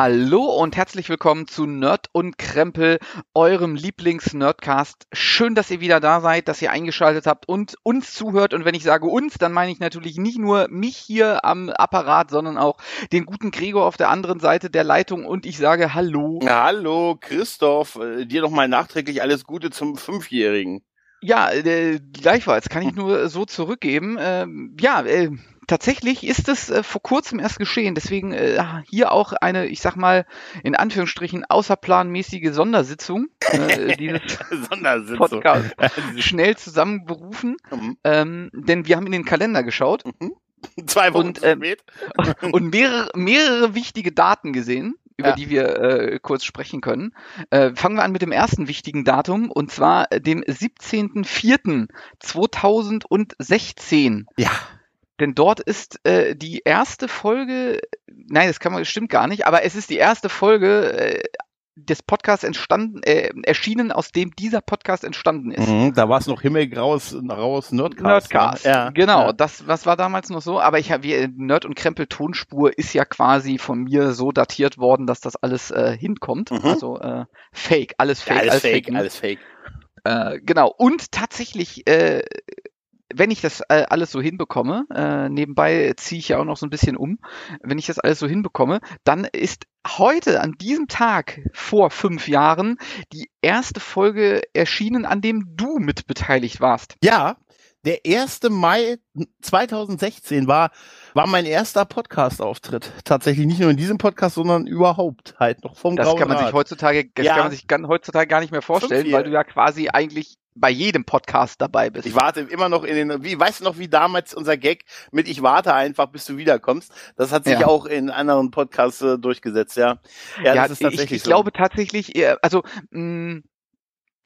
Hallo und herzlich willkommen zu Nerd und Krempel, eurem Lieblings-Nerdcast. Schön, dass ihr wieder da seid, dass ihr eingeschaltet habt und uns zuhört. Und wenn ich sage uns, dann meine ich natürlich nicht nur mich hier am Apparat, sondern auch den guten Gregor auf der anderen Seite der Leitung. Und ich sage Hallo. Hallo, Christoph. Äh, Dir noch mal nachträglich alles Gute zum Fünfjährigen. Ja, äh, gleichfalls kann ich nur so zurückgeben. Ähm, ja, äh, tatsächlich ist es äh, vor kurzem erst geschehen. Deswegen äh, hier auch eine, ich sag mal, in Anführungsstrichen außerplanmäßige Sondersitzung äh, dieses Sondersitzung. Podcast schnell zusammenberufen. Mhm. Ähm, denn wir haben in den Kalender geschaut Mhm. Zwei Wochen Und, spät. und mehrere, mehrere wichtige Daten gesehen, über Ja. die wir äh, kurz sprechen können. Äh, fangen wir an mit dem ersten wichtigen Datum, und zwar äh, dem 17.04.2016. Ja. Denn dort ist äh, die erste Folge, nein, das kann man, das stimmt gar nicht, aber es ist die erste Folge äh, des Podcasts entstanden, äh, erschienen, aus dem dieser Podcast entstanden ist. Mhm, da war es noch himmelgraues raus Nerdcast. Nerdcast, ne? Ja, genau. Ja. Das, was war damals noch so? Aber ich habe Nerd und Krempel Tonspur ist ja quasi von mir so datiert worden, dass das alles äh, hinkommt. Mhm. Also äh, Fake, alles Ja, Fake, alles fake, News. alles fake. Äh, genau. Und tatsächlich, äh, wenn ich das äh, alles so hinbekomme, äh, nebenbei ziehe ich ja auch noch so ein bisschen um, wenn ich das alles so hinbekomme, dann ist heute an diesem Tag vor fünf Jahren die erste Folge erschienen, an dem du mit beteiligt warst. Ja, der 1. Mai 2016 war, war mein erster Podcast-Auftritt. Tatsächlich nicht nur in diesem Podcast, sondern überhaupt halt noch vom Das Grauen kann man sich heutzutage, das Ja. kann man sich heutzutage gar nicht mehr vorstellen, weil du ja quasi eigentlich bei jedem Podcast dabei bist. Ich warte immer noch in den, wie, weißt du noch, wie damals unser Gag mit ich warte einfach, bis du wiederkommst? Das hat sich Ja. auch in anderen Podcasts äh, durchgesetzt, ja. Ja, das ist tatsächlich ich, ich so. glaube tatsächlich, äh, also mh,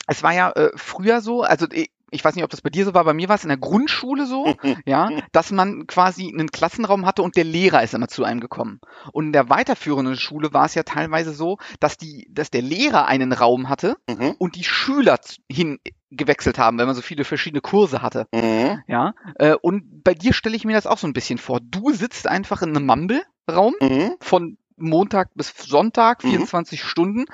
es war ja äh, früher so, also ich, weiß nicht, ob das bei dir so war, bei mir war es in der Grundschule so, ja, dass man quasi einen Klassenraum hatte und der Lehrer ist immer zu einem gekommen. Und in der weiterführenden Schule war es ja teilweise so, dass die, dass der Lehrer einen Raum hatte Mhm. und die Schüler hin gewechselt haben, wenn man so viele verschiedene Kurse hatte. Mhm. Ja, äh, und bei dir stelle ich mir das auch so ein bisschen vor. Du sitzt einfach in einem Mumble-Raum Mhm. von Montag bis Sonntag, Mhm. 24 Stunden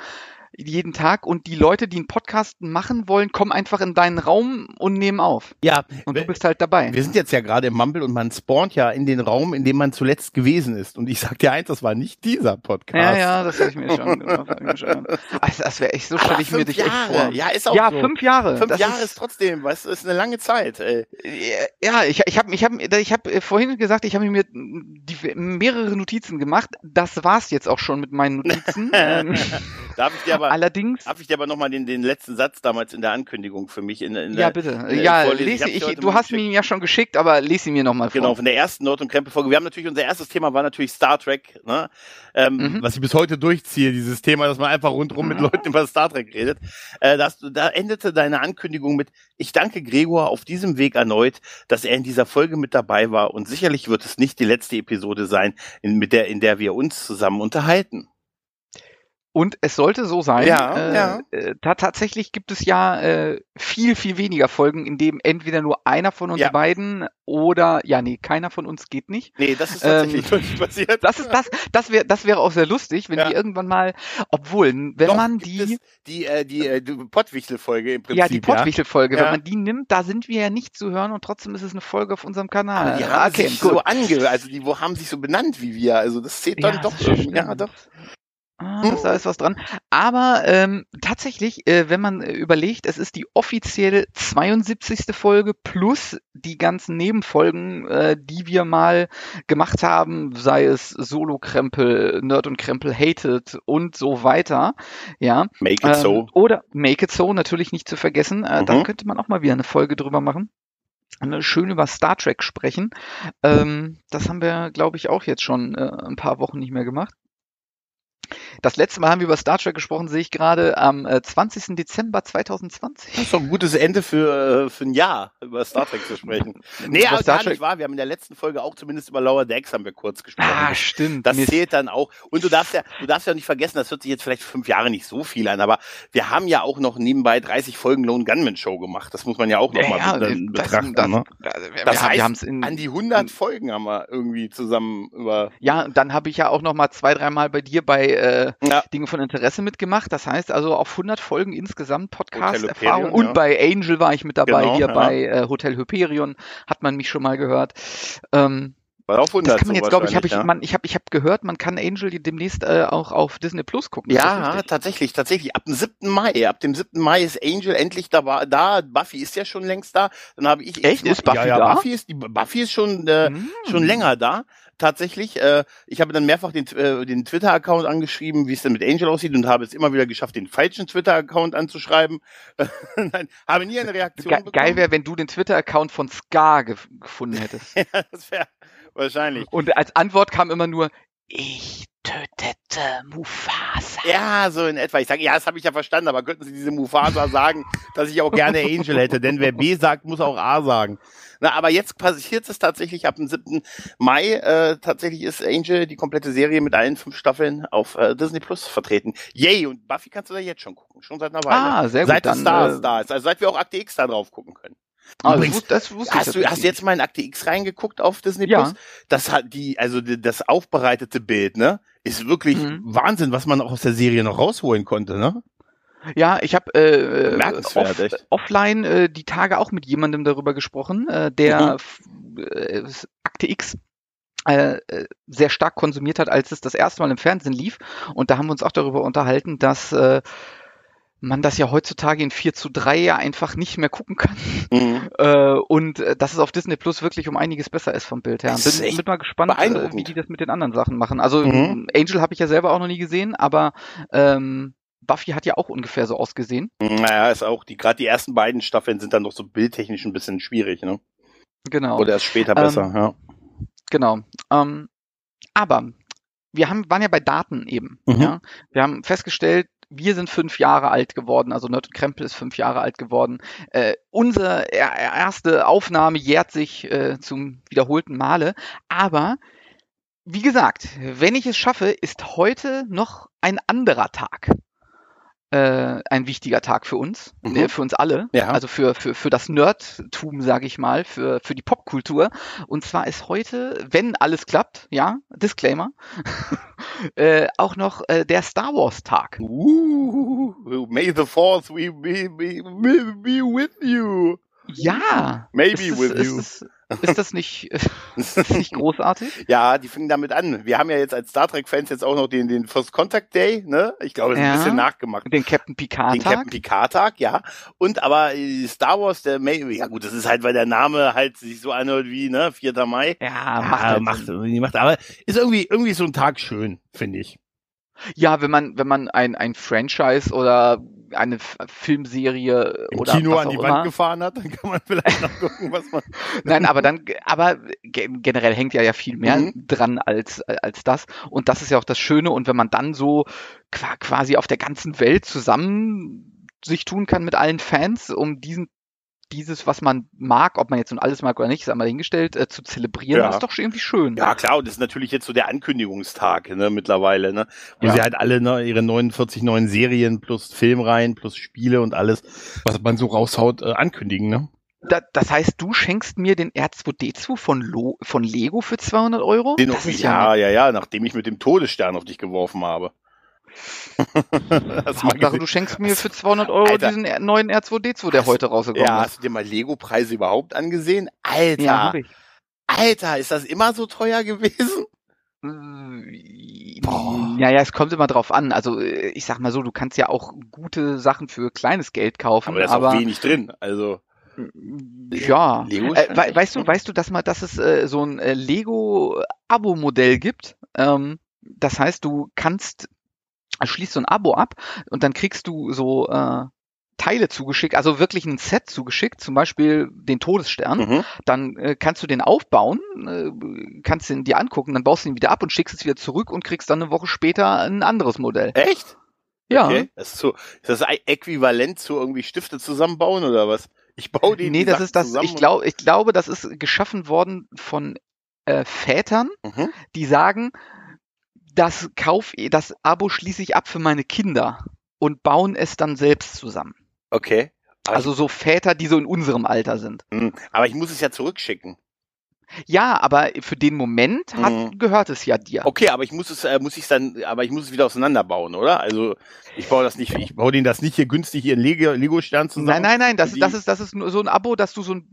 jeden Tag und die Leute, die einen Podcast machen wollen, kommen einfach in deinen Raum und nehmen auf. Ja, Und du bist halt dabei. wir sind jetzt ja gerade im Mumble und man spawnt ja in den Raum, in dem man zuletzt gewesen ist. Und ich sag dir eins, das war nicht dieser Podcast. Ja, ja, das hätte ich mir schon. schon. Also, das wäre echt, so stelle ich mir fünf dich echt Jahre. vor. Ja, ist auch ja, so. fünf Jahre. Fünf Das Jahre ist trotzdem, weißt du, ist eine lange Zeit, ey. Ja, ich, ich habe ich hab, ich hab äh, vorhin gesagt, ich habe mir die, mehrere Notizen gemacht. Das war's jetzt auch schon mit meinen Notizen. Ähm, Darf ich dir aber, Allerdings, darf ich dir aber nochmal den, den letzten Satz damals in der Ankündigung für mich in, in ja der, bitte. äh, Ja. Ich lese ich. heute Du hast mir ihn ja schon geschickt, aber lese ihn mir nochmal vor. Genau, von der ersten Nord- und Krempel-Folge. Wir haben natürlich, unser erstes Thema war natürlich Star Trek, ne? ähm, Mhm. was ich bis heute durchziehe, dieses Thema, dass man einfach rundrum mit Leuten über Star Trek redet. Äh, dass du, da endete deine Ankündigung mit, ich danke Gregor auf diesem Weg erneut, dass er in dieser Folge mit dabei war und sicherlich wird es nicht die letzte Episode sein, in, mit der, in der wir uns zusammen unterhalten. Und es sollte so sein. Ja, äh, ja. Äh, ta tatsächlich gibt es ja äh, viel, viel weniger Folgen, in dem entweder nur einer von uns Ja. beiden oder, ja, nee, keiner von uns geht nicht. Nee, das ist Ähm, tatsächlich wirklich passiert. Das ist das, das wäre, das wäre auch sehr lustig, wenn Ja. die irgendwann mal, obwohl, wenn Doch, man die, die, äh, die, äh, die Pottwichtel-Folge im Prinzip. ja, die Pottwichtel-Folge, Ja. wenn man die nimmt, da sind wir ja nicht zu hören und trotzdem ist es eine Folge auf unserem Kanal. Aber die Ah, haben sich gut. so ange, also die wo haben sich so benannt wie wir. Also das zählt dann doch das. Ja, doch. Ah, da ist was dran. Aber ähm, tatsächlich, äh, wenn man äh, überlegt, es ist die offiziell 72. Folge plus die ganzen Nebenfolgen, äh, die wir mal gemacht haben, sei es Solo-Krempel, Nerd und Krempel Hated und so weiter. Ja. Make it Ähm, so. Oder Make It So, natürlich nicht zu vergessen. Äh, Da Mhm. könnte man auch mal wieder eine Folge drüber machen. Schön über Star Trek sprechen. Ähm, das haben wir, glaube ich, auch jetzt schon äh, ein paar Wochen nicht mehr gemacht. Das letzte Mal haben wir über Star Trek gesprochen, sehe ich gerade am äh, 20. Dezember 2020. Das ist doch ein gutes Ende für, äh, für ein Jahr, über Star Trek zu sprechen. Nee, aber Star gar Trek- nicht wahr. Wir haben in der letzten Folge auch zumindest über Lower Decks haben wir kurz gesprochen. Ah, stimmt. Das Mist. zählt dann auch. Und du darfst ja, du darfst ja nicht vergessen, das hört sich jetzt vielleicht fünf Jahre nicht so viel an, aber wir haben ja auch noch nebenbei 30 Folgen Lone Gunman Show gemacht. Das muss man ja auch noch mal be- das- betrachten. das- ne? das- wir- Das wir heißt, haben's in, An die 100 Folgen haben wir irgendwie zusammen über. ja, und dann habe ich ja auch noch mal zwei, dreimal bei dir bei äh, Ja, Dinge von Interesse mitgemacht. Das heißt also auf 100 Folgen insgesamt Podcast-Erfahrung. Und ja. bei Angel war ich mit dabei. Genau, Hier ja. bei äh, Hotel Hyperion hat man mich schon mal gehört. Ähm, war auf 100 das kann man jetzt, glaube ich, habe ich, man, ich habe, ich habe gehört, man kann Angel demnächst äh, auch auf Disney Plus gucken. Ja, ja tatsächlich, tatsächlich. Ab dem 7. Mai, ab dem 7. Mai ist Angel endlich da. da. Buffy ist ja schon längst da. Dann habe ich Echt? Ist Buffy ja, ja, da? Buffy ist die Buffy ist schon äh, Hm. schon länger da. Tatsächlich, äh, ich habe dann mehrfach den, äh, den Twitter-Account angeschrieben, wie es denn mit Angel aussieht und habe es immer wieder geschafft, den falschen Twitter-Account anzuschreiben. Nein, habe nie eine Reaktion Ge bekommen. geil wäre, wenn du den Twitter-Account von Scar gef gefunden hättest. ja, das wäre wahrscheinlich. Und als Antwort kam immer nur, ich tötete Mufasa. Ja, so in etwa. Ich sage, ja, das habe ich ja verstanden, aber könnten Sie diese Mufasa sagen, dass ich auch gerne Angel hätte? Denn wer B sagt, muss auch A sagen. Na, aber jetzt passiert es tatsächlich ab dem 7. Mai. Äh, tatsächlich ist Angel die komplette Serie mit allen fünf Staffeln auf äh, Disney Plus vertreten. Yay! Und Buffy kannst du da jetzt schon gucken, schon seit einer Weile. Ah, sehr gut. seit dann, Stars äh, da ist, also seit wir auch Akte X da drauf gucken können. Das, Übrigens, das wusste ich Hast du, tatsächlich hast du jetzt mal in Akte X reingeguckt auf Disney Ja. Plus? Das hat die, also das aufbereitete Bild, ne? Ist wirklich Mhm. Wahnsinn, was man auch aus der Serie noch rausholen konnte, ne? Ja, ich habe äh, off, offline äh, die Tage auch mit jemandem darüber gesprochen, äh, der Mhm. äh, Akte X äh, äh, sehr stark konsumiert hat, als es das erste Mal im Fernsehen lief. Und da haben wir uns auch darüber unterhalten, dass äh, man das ja heutzutage in 4 zu 3 ja einfach nicht mehr gucken kann. Mhm. Äh, und äh, dass es auf Disney Plus wirklich um einiges besser ist vom Bild her. Bin, bin mal gespannt, äh, wie die das mit den anderen Sachen machen. Also Mhm. Angel habe ich ja selber auch noch nie gesehen, aber ähm, Buffy hat ja auch ungefähr so ausgesehen. Naja, ist auch, die, gerade die ersten beiden Staffeln sind dann doch so bildtechnisch ein bisschen schwierig, ne? Genau. Oder erst später Ähm, besser, ja. Genau. Ähm, aber wir haben, waren ja bei Daten eben. Mhm. Ja? Wir haben festgestellt, wir sind fünf Jahre alt geworden, also Nerd und Krempel ist fünf Jahre alt geworden. Äh, unsere er- erste Aufnahme jährt sich äh, zum wiederholten Male. Aber wie gesagt, wenn ich es schaffe, ist heute noch ein anderer Tag. Äh, ein wichtiger Tag für uns, Mhm. äh, für uns alle, Ja. also für, für, für das Nerdtum, sage ich mal, für, für die Popkultur. Und zwar ist heute, wenn alles klappt, ja, Disclaimer, äh, auch noch äh, der Star Wars Tag. Uh, may the fourth be, be, be, be, be with you. Ja. Maybe ist, with das, you. ist, das, ist das nicht, ist das nicht großartig? Ja, die fingen damit an. Wir haben ja jetzt als Star Trek-Fans jetzt auch noch den, den First Contact Day, ne? Ich glaube, das ist Ja. ein bisschen nachgemacht. Den Captain Picard Den Captain Tag? Picard Tag, ja. Und aber äh, Star Wars, der May, ja gut, das ist halt, weil der Name halt sich so anhört wie, ne, 4. Mai. Ja, macht, halt macht, macht, aber ist irgendwie, irgendwie so ein Tag schön, finde ich. Ja, wenn man, wenn man ein, ein Franchise oder eine Filmserie Im oder Kino an die Wand immer. gefahren hat, dann kann man vielleicht noch gucken, was man. Nein, aber dann, aber ge- generell hängt ja ja viel mehr Mhm. dran als, als das. Und das ist ja auch das Schöne. Und wenn man dann so qua- quasi auf der ganzen Welt zusammen sich tun kann mit allen Fans, um diesen, dieses, was man mag, ob man jetzt nun alles mag oder nicht, ist einmal hingestellt, äh, zu zelebrieren, Ja. ist doch schon irgendwie schön. Ja, klar, und das ist natürlich jetzt so der Ankündigungstag, ne, mittlerweile, ne? Wo Ja. sie halt alle, ne, ihre 49 neuen Serien plus Filmreihen plus Spiele und alles, was man so raushaut, äh, ankündigen, ne? Da, das heißt, du schenkst mir den R2D2 von, Lo von Lego für 200 Euro? Den das ist ja, ja, ja, ja, nachdem ich mit dem Todesstern auf dich geworfen habe. Hauptsache, du schenkst mir für 200 Euro Alter. diesen neuen R2D2, der Hast- heute rausgekommen Ja, ist. hast du dir mal Lego-Preise überhaupt angesehen? Alter, Ja. Alter, ist das immer so teuer gewesen? Äh, Boah. Ja, ja, es kommt immer drauf an. Also äh, ich sag mal so, du kannst ja auch gute Sachen für kleines Geld kaufen, Aber da ist aber, auch wenig drin, also. ja. Lego ist Äh, we weißt du, weißt du, dass mal, dass es äh, so ein äh, Lego-Abo-Modell gibt? Ähm, das heißt, du kannst schließt so ein Abo ab und dann kriegst du so äh, Teile zugeschickt, also wirklich ein Set zugeschickt, zum Beispiel den Todesstern. Mhm. Dann äh, kannst du den aufbauen, äh, kannst den dir angucken, dann baust du ihn wieder ab und schickst es wieder zurück und kriegst dann eine Woche später ein anderes Modell. Echt? Ja. Okay. Das ist, so, ist das äquivalent zu irgendwie Stifte zusammenbauen oder was? Ich baue die Nee, die das Sachen ist das, ich glaube, ich glaube, das ist geschaffen worden von äh, Vätern, Mhm. die sagen, das Kauf, das Abo schließe ich ab für meine Kinder und bauen es dann selbst zusammen. Okay. Also so Väter, die so in unserem Alter sind. hm, aber ich muss es ja zurückschicken. Ja, aber für den Moment hat, Mhm. gehört es ja dir. Okay, aber ich muss es, äh, muss ich dann, aber ich muss es wieder auseinanderbauen, oder? Also ich baue das nicht, ich baue den das nicht hier günstig hier in Lego, Lego Stern zusammen. Nein, nein, nein, das, das ist, das ist nur so ein Abo, dass du so ein,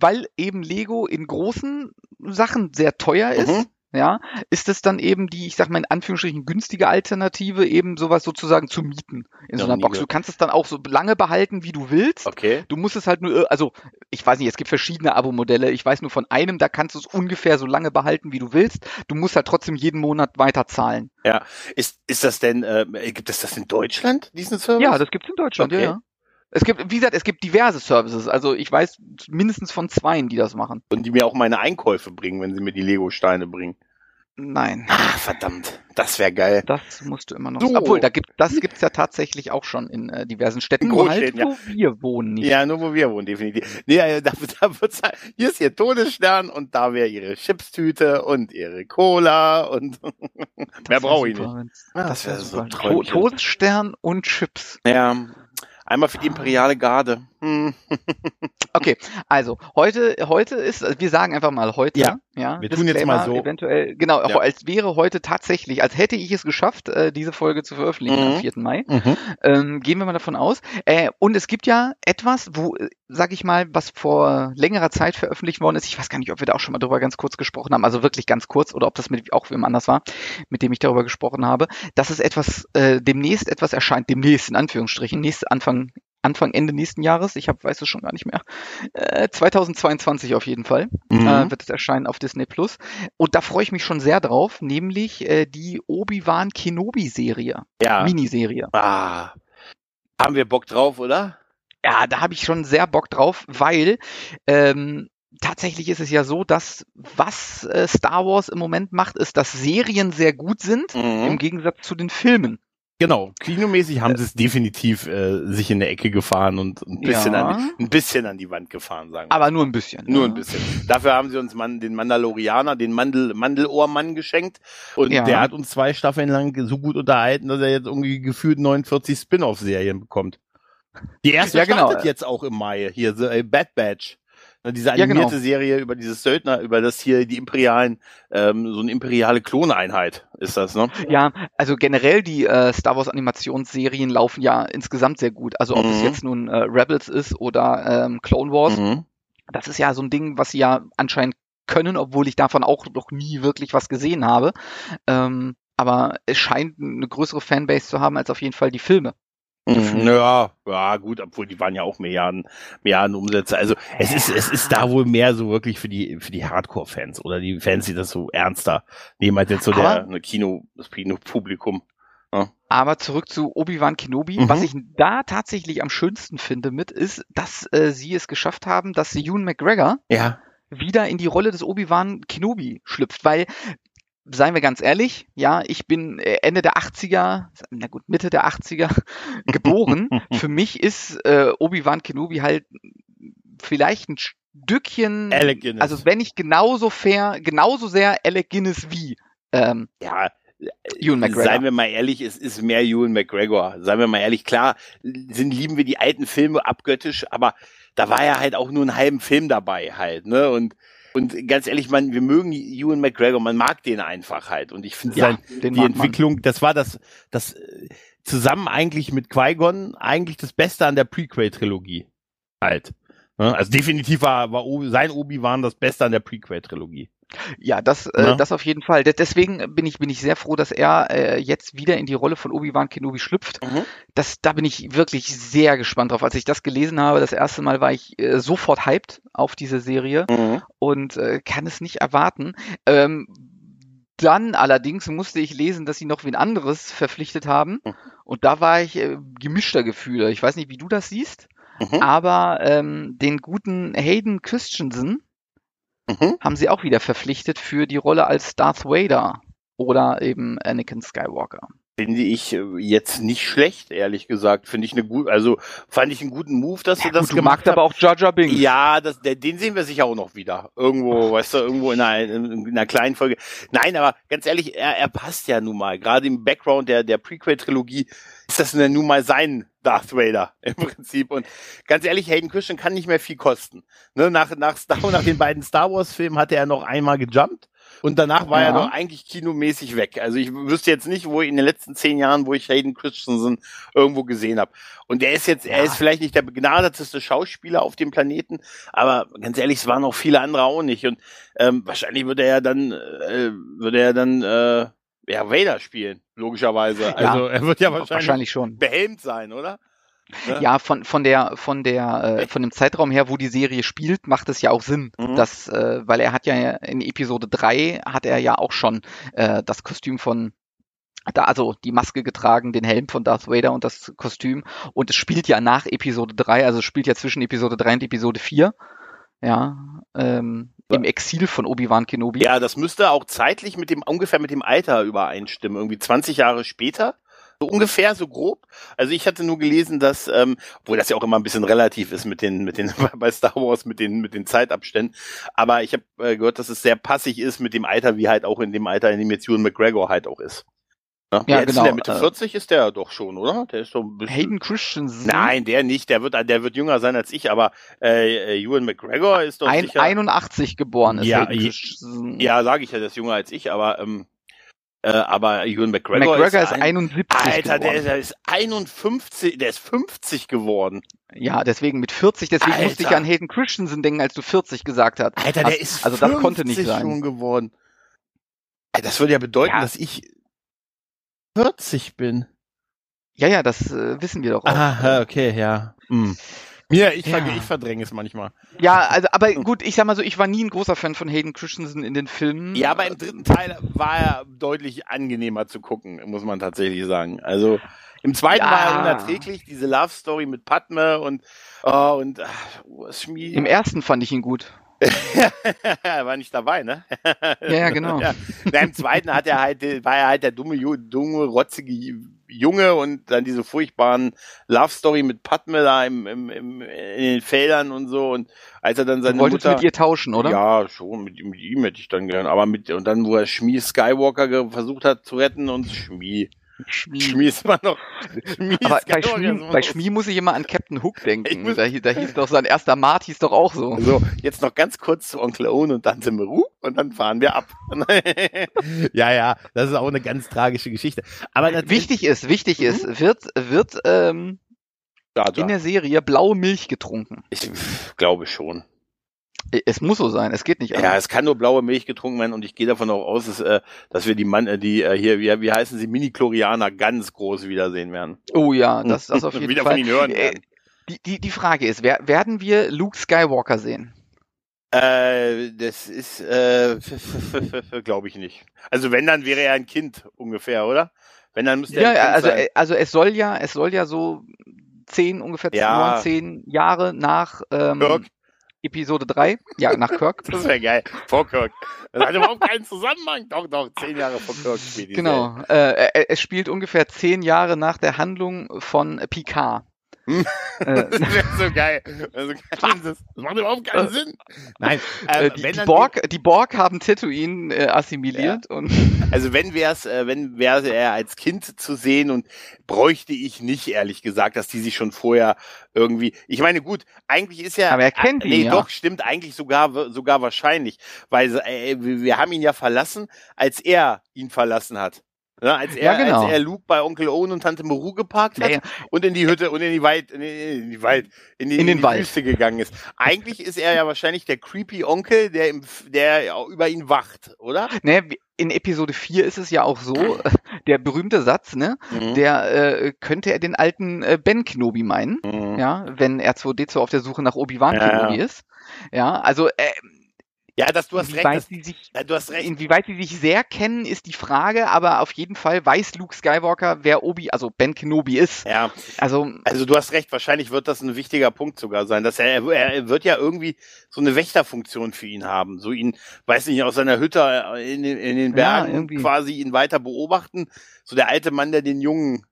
weil eben Lego in großen Sachen sehr teuer ist, Mhm. Ja, ist es dann eben die, ich sag mal in Anführungsstrichen günstige Alternative, eben sowas sozusagen zu mieten in Ja, so einer Box. Du kannst es dann auch so lange behalten, wie du willst. Okay. Du musst es halt nur, also ich weiß nicht, es gibt verschiedene Abo-Modelle. Ich weiß nur von einem, da kannst du es ungefähr so lange behalten, wie du willst. Du musst halt trotzdem jeden Monat weiter zahlen. Ist, ist das denn, äh, gibt es das in Deutschland, diesen Service? Ja, das gibt's in Deutschland, Okay. ja, ja. Es gibt, wie gesagt, es gibt diverse Services. Also ich weiß mindestens von zweien, die das machen. Und die mir auch meine Einkäufe bringen, wenn sie mir die Lego-Steine bringen. Nein, Ah, verdammt. Das wäre geil. das musst du immer noch. So. Obwohl, da gibt, das gibt's ja tatsächlich auch schon in äh, diversen Städten, In nur halt, wo wir wohnen nicht. Ja, nur wo wir wohnen, definitiv. Nee, da, da wird's, halt- hier ist ihr Todesstern und da wäre ihre Chipstüte und ihre Cola und mehr wär brauche ich nicht. Ja, das wär wäre so super. ein To Träumchen. Todesstern und Chips. Ja, einmal für die imperiale Garde. Hm. Okay, also heute, heute ist, also wir sagen einfach mal heute. Ja, ja wir tun jetzt mal so. Eventuell, genau, Ja. als wäre heute tatsächlich, als hätte ich es geschafft, äh, diese Folge zu veröffentlichen Mhm. am 4. Mai. Ähm, gehen wir mal davon aus. Äh, und es gibt ja etwas, wo, äh, sag ich mal, was vor längerer Zeit veröffentlicht worden ist. Ich weiß gar nicht, ob wir da auch schon mal drüber ganz kurz gesprochen haben, also wirklich ganz kurz, oder ob das mit auch wem anders war, mit dem ich darüber gesprochen habe, dass es etwas, äh, demnächst etwas erscheint, demnächst in Anführungsstrichen, nächst, Anfang, Anfang, Ende nächsten Jahres, ich hab, weiß es schon gar nicht mehr, äh, 2022 auf jeden Fall, Mhm. äh, wird es erscheinen auf Disney Plus. Und da freue ich mich schon sehr drauf, nämlich äh, die Obi-Wan Kenobi-Serie, ja. Miniserie. Ah. Haben wir Bock drauf, oder? Ja, da habe ich schon sehr Bock drauf, weil ähm, tatsächlich ist es ja so, dass was äh, Star Wars im Moment macht, ist, dass Serien sehr gut sind, im Mhm. Gegensatz zu den Filmen. Genau. Kinomäßig haben sie es definitiv äh, sich in der Ecke gefahren und ein bisschen, Ja. an, die, ein bisschen an die Wand gefahren, sagen wir. Aber nur ein bisschen. Nur ja. ein bisschen. Dafür haben sie uns man, den Mandalorianer, den Mandel, Mandelohrmann geschenkt. Und Ja. der hat uns zwei Staffeln lang so gut unterhalten, dass er jetzt irgendwie gefühlt 49 Spin-off-Serien bekommt. Die erste Ja, genau. startet jetzt auch im Mai. Hier, The äh, Bad Batch. Diese Ja, genau. animierte Serie über dieses Söldner, über das hier die imperialen, ähm, so eine imperiale Kloneinheit ist das, ne? Ja, also generell die äh, Star Wars Animationsserien laufen ja insgesamt sehr gut. Also ob es Mhm. jetzt nun äh, Rebels ist oder ähm, Clone Wars, Mhm. das ist ja so ein Ding, was sie ja anscheinend können, obwohl ich davon auch noch nie wirklich was gesehen habe. Ähm, aber es scheint eine größere Fanbase zu haben als auf jeden Fall die Filme. Ja, ja, gut, obwohl die waren ja auch Milliarden, Milliarden Umsätze. Also es ist, es ist da wohl mehr so wirklich für die, für die Hardcore-Fans oder die Fans, die das so ernster nehmen als jetzt so der Aber- eine Kino, das Kino-Publikum. Aber zurück zu Obi-Wan Kenobi. Mhm. Was ich da tatsächlich am schönsten finde mit, ist, dass äh, sie es geschafft haben, dass Ewan McGregor Ja. wieder in die Rolle des Obi-Wan Kenobi schlüpft, weil Seien wir ganz ehrlich, ja, ich bin äh, Ende der 80er, na gut, Mitte der 80er geboren. Für mich ist äh, Obi-Wan Kenobi halt vielleicht ein Stückchen, Alec Guinness. also wenn nicht genauso fair, genauso sehr Alec Guinness wie ähm, ja, Ewan McGregor. Seien wir mal ehrlich, es ist mehr Ewan McGregor. Seien wir mal ehrlich, klar, sind, lieben wir die alten Filme abgöttisch, aber da war ja halt auch nur einen halben Film dabei halt, ne? Und, und ganz ehrlich, man, wir mögen Ewan McGregor, man mag den einfach halt. Und ich finde Ja, die mag man. Entwicklung, das war das, das äh, zusammen eigentlich mit Qui-Gon eigentlich das Beste an der Prequel-Trilogie halt. Ne? Also definitiv war, war Obi, sein Obi-Wan das Beste an der Prequel-Trilogie. Ja, das, äh, das auf jeden Fall. De- Deswegen bin ich, bin ich sehr froh, dass er äh, jetzt wieder in die Rolle von Obi-Wan Kenobi schlüpft. Mhm. Das, da bin ich wirklich sehr gespannt drauf. Als ich das gelesen habe, das erste Mal war ich äh, sofort hyped auf diese Serie Mhm. und äh, kann es nicht erwarten. Ähm, dann allerdings musste ich lesen, dass sie noch wen anderes verpflichtet haben. Mhm. Und da war ich äh, gemischter Gefühle. Ich weiß nicht, wie du das siehst, Mhm. aber ähm, den guten Hayden Christensen Mhm. haben sie auch wieder verpflichtet für die Rolle als Darth Vader oder eben Anakin Skywalker. Finde ich äh, jetzt nicht schlecht, ehrlich gesagt. Finde ich eine gut, also fand ich einen guten Move, dass sie Ja, das gut, gemacht magst aber auch Jar Jar Binks. Ja, das, der, den sehen wir sicher auch noch wieder. Irgendwo, weißt du, irgendwo in einer, in einer kleinen Folge. Nein, aber ganz ehrlich, er, er passt ja nun mal. Gerade im Background der, der Prequel-Trilogie ist das nun mal sein Darth Vader im Prinzip. Und ganz ehrlich, Hayden Christian kann nicht mehr viel kosten. Ne, nach, nach, Star, nach den beiden Star Wars-Filmen hatte er noch einmal gejumpt. Und danach war Ja. er doch eigentlich kinomäßig weg. Also ich wüsste jetzt nicht, wo ich in den letzten zehn Jahren, wo ich Hayden Christensen irgendwo gesehen habe. Und er ist jetzt, er Ja. ist vielleicht nicht der begnadeteste Schauspieler auf dem Planeten, aber ganz ehrlich, es waren noch viele andere auch nicht. Und ähm, wahrscheinlich würde er dann, äh, würde er dann äh, ja Vader spielen, logischerweise. Also er wird ja wahrscheinlich, wahrscheinlich schon. behelmt sein, oder? Ne? Ja, von, von der, von der, äh, von dem Zeitraum her, wo die Serie spielt, macht es ja auch Sinn, Mhm. dass, äh, weil er hat ja in Episode 3 hat er ja auch schon äh, das Kostüm von da, also die Maske getragen, den Helm von Darth Vader und das Kostüm. Und es spielt ja nach Episode 3, also es spielt ja zwischen Episode 3 und Episode 4. Ja, ähm, im Exil von Obi-Wan Kenobi. Ja, das müsste auch zeitlich mit dem ungefähr mit dem Alter übereinstimmen. Irgendwie 20 Jahre später. So ungefähr, so grob. Also ich hatte nur gelesen, dass, ähm, obwohl das ja auch immer ein bisschen relativ ist mit den, mit den, bei Star Wars, mit den, mit den Zeitabständen. Aber ich habe äh, gehört, dass es sehr passig ist mit dem Alter, wie halt auch in dem Alter, in dem jetzt Ewan McGregor halt auch ist. Ja, Ja, Jetzt genau, Der Mitte äh, 40 ist der doch schon, oder? Der ist so ein bisschen. Hayden Christensen. Nein, der nicht. Der wird, der wird jünger sein als ich. Aber äh, äh, Ewan McGregor ist doch Ein, sicher. 81 geboren ist Ja, Hayden Christensen. Ja, sage ich ja, der ist jünger als ich, aber ähm, äh, aber Ewan McGregor, McGregor ist, ein, 71 Alter, der, geboren. der ist 51, der ist 50 geworden. Ja, deswegen mit 40, deswegen Alter. musste ich an Hayden Christensen denken, als du 40 gesagt hast. Alter, Also- der ist also das konnte nicht 50 sein. schon geworden. Das würde ja bedeuten, Ja. dass ich 40 bin. Ja, ja, das äh, wissen wir doch auch. Ah, okay, ja. Hm. Ja, ich, Ja. ich verdränge es manchmal. Ja, also, aber gut, ich sag mal so, ich war nie ein großer Fan von Hayden Christensen in den Filmen. Ja, aber im dritten Teil war er deutlich angenehmer zu gucken, muss man tatsächlich sagen. Also im zweiten Ja. war er unerträglich, diese Love Story mit Padme und oh, und ach, Schmied. Im ersten fand ich ihn gut. er war nicht dabei, ne? Ja, ja, genau. Ja. Na, Im zweiten hat er halt, war er halt der dumme, dumme, rotzige Junge und dann diese furchtbaren Love Story mit Padme da im, im, im, in den Feldern und so und als er dann Du seine wolltest Mutter mit ihr tauschen, oder? ja, schon, mit, mit ihm hätte ich dann gern. Aber mit, und dann, wo er Schmie Skywalker versucht hat zu retten und Schmie. Schmie. Schmie ist immer noch. Schmie Aber bei Skywalker Schmie, ist immer bei Schmie muss ich immer an Captain Hook denken. muss- Da, hieß- da hieß doch sein erster Mart hieß doch auch so. So, jetzt noch ganz kurz zu Onkel Owen und Tante Meru und dann fahren wir ab. ja, ja, das ist auch eine ganz tragische Geschichte. Aber Wichtig ist, wichtig ist, wird, wird ähm, ja, in der Serie blaue Milch getrunken. ich glaube schon. Es muss so sein, es geht nicht Ja, anders. es kann nur blaue Milch getrunken werden und ich gehe davon auch aus, dass, äh, dass wir die Mann, äh, die äh, hier, wie, wie heißen sie, Mini-Chlorianer ganz groß wiedersehen werden. Oh ja, das, das auf jeden Wieder Fall. von ihnen hören Äh, werden. Die, die, die Frage ist, wer, werden wir Luke Skywalker sehen? Äh, das ist, äh, glaube ich nicht. Also wenn, dann wäre er ein Kind ungefähr, oder? Wenn, dann müsste Ja, er ein Kind also, sein. äh, also es soll ja, es soll ja so zehn, ungefähr Ja. neun, zehn Jahre nach ähm, Kirk. Episode 3, ja, nach Kirk. Das wäre geil. Vor Kirk. Das hat überhaupt keinen Zusammenhang. Doch, doch, zehn Jahre vor Kirk spielt Genau. Äh, äh, es spielt ungefähr zehn Jahre nach der Handlung von Picard. Äh, Das wäre so geil. Also, das, das macht überhaupt keinen Sinn. Nein, äh, ähm, die, wenn die, Borg, die Borg haben Tatooine äh, assimiliert und Also wenn wär's, äh, wenn wäre er als Kind zu sehen und bräuchte ich nicht, ehrlich gesagt, dass die sich schon vorher irgendwie. Ich meine, gut, eigentlich ist ja. Aber er kennt ihn nee, ja. doch, stimmt, eigentlich sogar sogar wahrscheinlich. Weil äh, wir haben ihn ja verlassen, als er ihn verlassen hat. Ja, als er, Ja, genau. als er Luke bei Onkel Owen und Tante Meru geparkt hat Ja, und in die Hütte und in die Wald, in die, in die Wald, in die, In den die Wald. Wüste gegangen ist. Eigentlich ist er ja wahrscheinlich der creepy Onkel, der im, der über ihn wacht, oder? ne, in Episode 4 ist es ja auch so, der berühmte Satz, ne, Mhm. der äh, könnte er den alten äh, Ben Kenobi meinen. Mhm. ja, wenn R2D2 auf der Suche nach Obi-Wan Ja, Kenobi ist. Ja, also äh, Ja, das, du hast recht. Inwieweit Das, sie sich, ja, du hast recht. inwieweit sie sich sehr kennen, ist die Frage, aber auf jeden Fall weiß Luke Skywalker, wer Obi, also Ben Kenobi ist. Ja, Also, also du hast recht. Wahrscheinlich wird das ein wichtiger Punkt sogar sein, dass er, er wird ja irgendwie so eine Wächterfunktion für ihn haben. So ihn, weiß nicht, aus seiner Hütte in, den- in den Ja, Bergen irgendwie. quasi ihn weiter beobachten. So der alte Mann, der den Jungen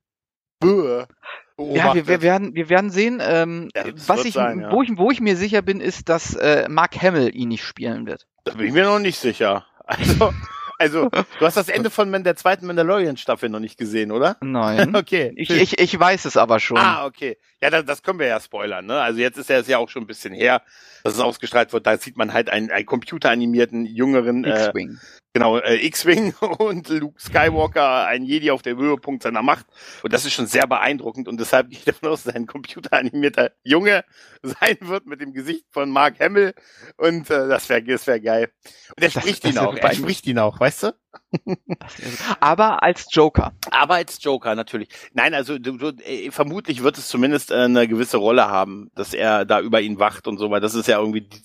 Ja, wir, wir werden, wir werden sehen. Ähm, Ja, was ich, sein, ja. wo ich, wo ich mir sicher bin, ist, dass äh, Mark Hamill ihn nicht spielen wird. Da bin ich mir noch nicht sicher. Also, also du hast das Ende von der zweiten Mandalorian-Staffel noch nicht gesehen, oder? Nein. Okay. Ich, ich, ich weiß es aber schon. Ah, okay. Ja, das, das können wir ja spoilern, ne? Also jetzt ist ja, ist ja auch schon ein bisschen her, dass es ausgestrahlt wird. Da sieht man halt einen, einen computeranimierten, jüngeren, äh, X-Wing. Genau, äh, X-Wing und Luke Skywalker, ein Jedi auf der Höhepunkt seiner Macht. Und das ist schon sehr beeindruckend und deshalb gehe ich davon aus, dass ein computeranimierter Junge sein wird mit dem Gesicht von Mark Hamill und äh, das wäre das wär geil. Und er Das- spricht das ihn wär auch, er spricht ihn auch, weißt du? Aber als Joker. Aber als Joker natürlich. Nein, also du, du, äh, vermutlich wird es zumindest äh, eine gewisse Rolle haben, dass er da über ihn wacht und so, weil das ist ja irgendwie die,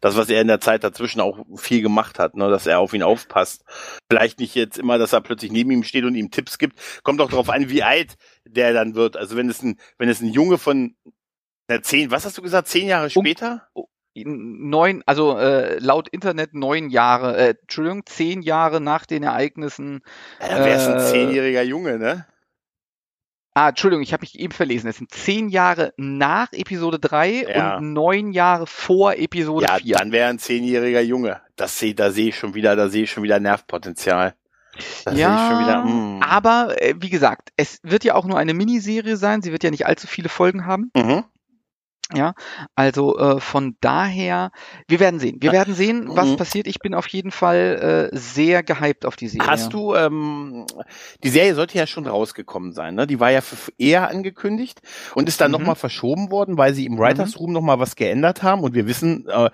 das, was er in der Zeit dazwischen auch viel gemacht hat, ne, dass er auf ihn aufpasst. Vielleicht nicht jetzt immer, dass er plötzlich neben ihm steht und ihm Tipps gibt. Kommt auch darauf an, wie alt der dann wird. Also wenn es ein, wenn es ein Junge von na, zehn, was hast du gesagt, zehn Jahre Um- später? Neun, also äh, laut Internet neun Jahre, äh, Entschuldigung, zehn Jahre nach den Ereignissen. Ja, dann wäre es ein äh, zehnjähriger Junge, ne? Ah, Entschuldigung, ich habe mich eben verlesen. Es sind zehn Jahre nach Episode 3 Ja. und neun Jahre vor Episode Ja, 4. dann wäre ein zehnjähriger Junge. Das seh, da sehe ich schon wieder, da sehe ich schon wieder Nervpotenzial. Da sehe ich schon wieder, mm. aber äh, wie gesagt, es wird ja auch nur eine Miniserie sein. Sie wird ja nicht allzu viele Folgen haben. Mhm. Also äh, von daher, wir werden sehen. Wir werden sehen, was Mhm. passiert. Ich bin auf jeden Fall äh, sehr gehypt auf die Serie. Hast du, ähm, die Serie sollte ja schon rausgekommen sein, ne? Die war ja für eher angekündigt und ist dann Mhm. nochmal verschoben worden, weil sie im Writers Room nochmal was geändert haben und wir wissen, äh,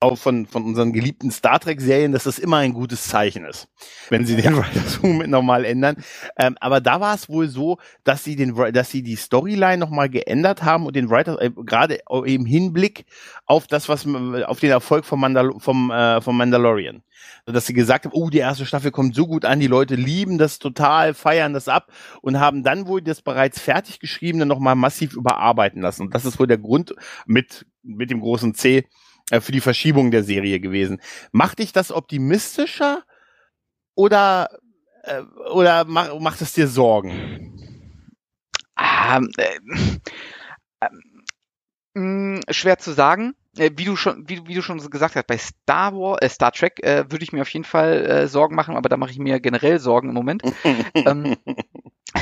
auch von, von unseren geliebten Star Trek-Serien, dass das immer ein gutes Zeichen ist, wenn sie den Writers Room nochmal ändern. Ähm, aber da war es wohl so, dass sie den, dass sie die Storyline nochmal geändert haben und den Writers, äh, gerade im Hinblick auf das, was, auf den Erfolg vom, Mandal vom, äh, vom Mandalorian. Dass sie gesagt haben, oh, die erste Staffel kommt so gut an, die Leute lieben das total, feiern das ab und haben dann wohl das bereits fertig geschriebene nochmal massiv überarbeiten lassen. Und das ist wohl der Grund mit, mit dem großen C, äh, für die Verschiebung der Serie gewesen. Macht dich das optimistischer oder äh, oder mach, macht es dir Sorgen? Ah, äh, äh, mh, schwer zu sagen. Äh, wie du schon, wie, wie du schon gesagt hast, bei Star Wars, äh, Star Trek äh, würde ich mir auf jeden Fall äh, Sorgen machen, aber da mache ich mir generell Sorgen im Moment. ähm,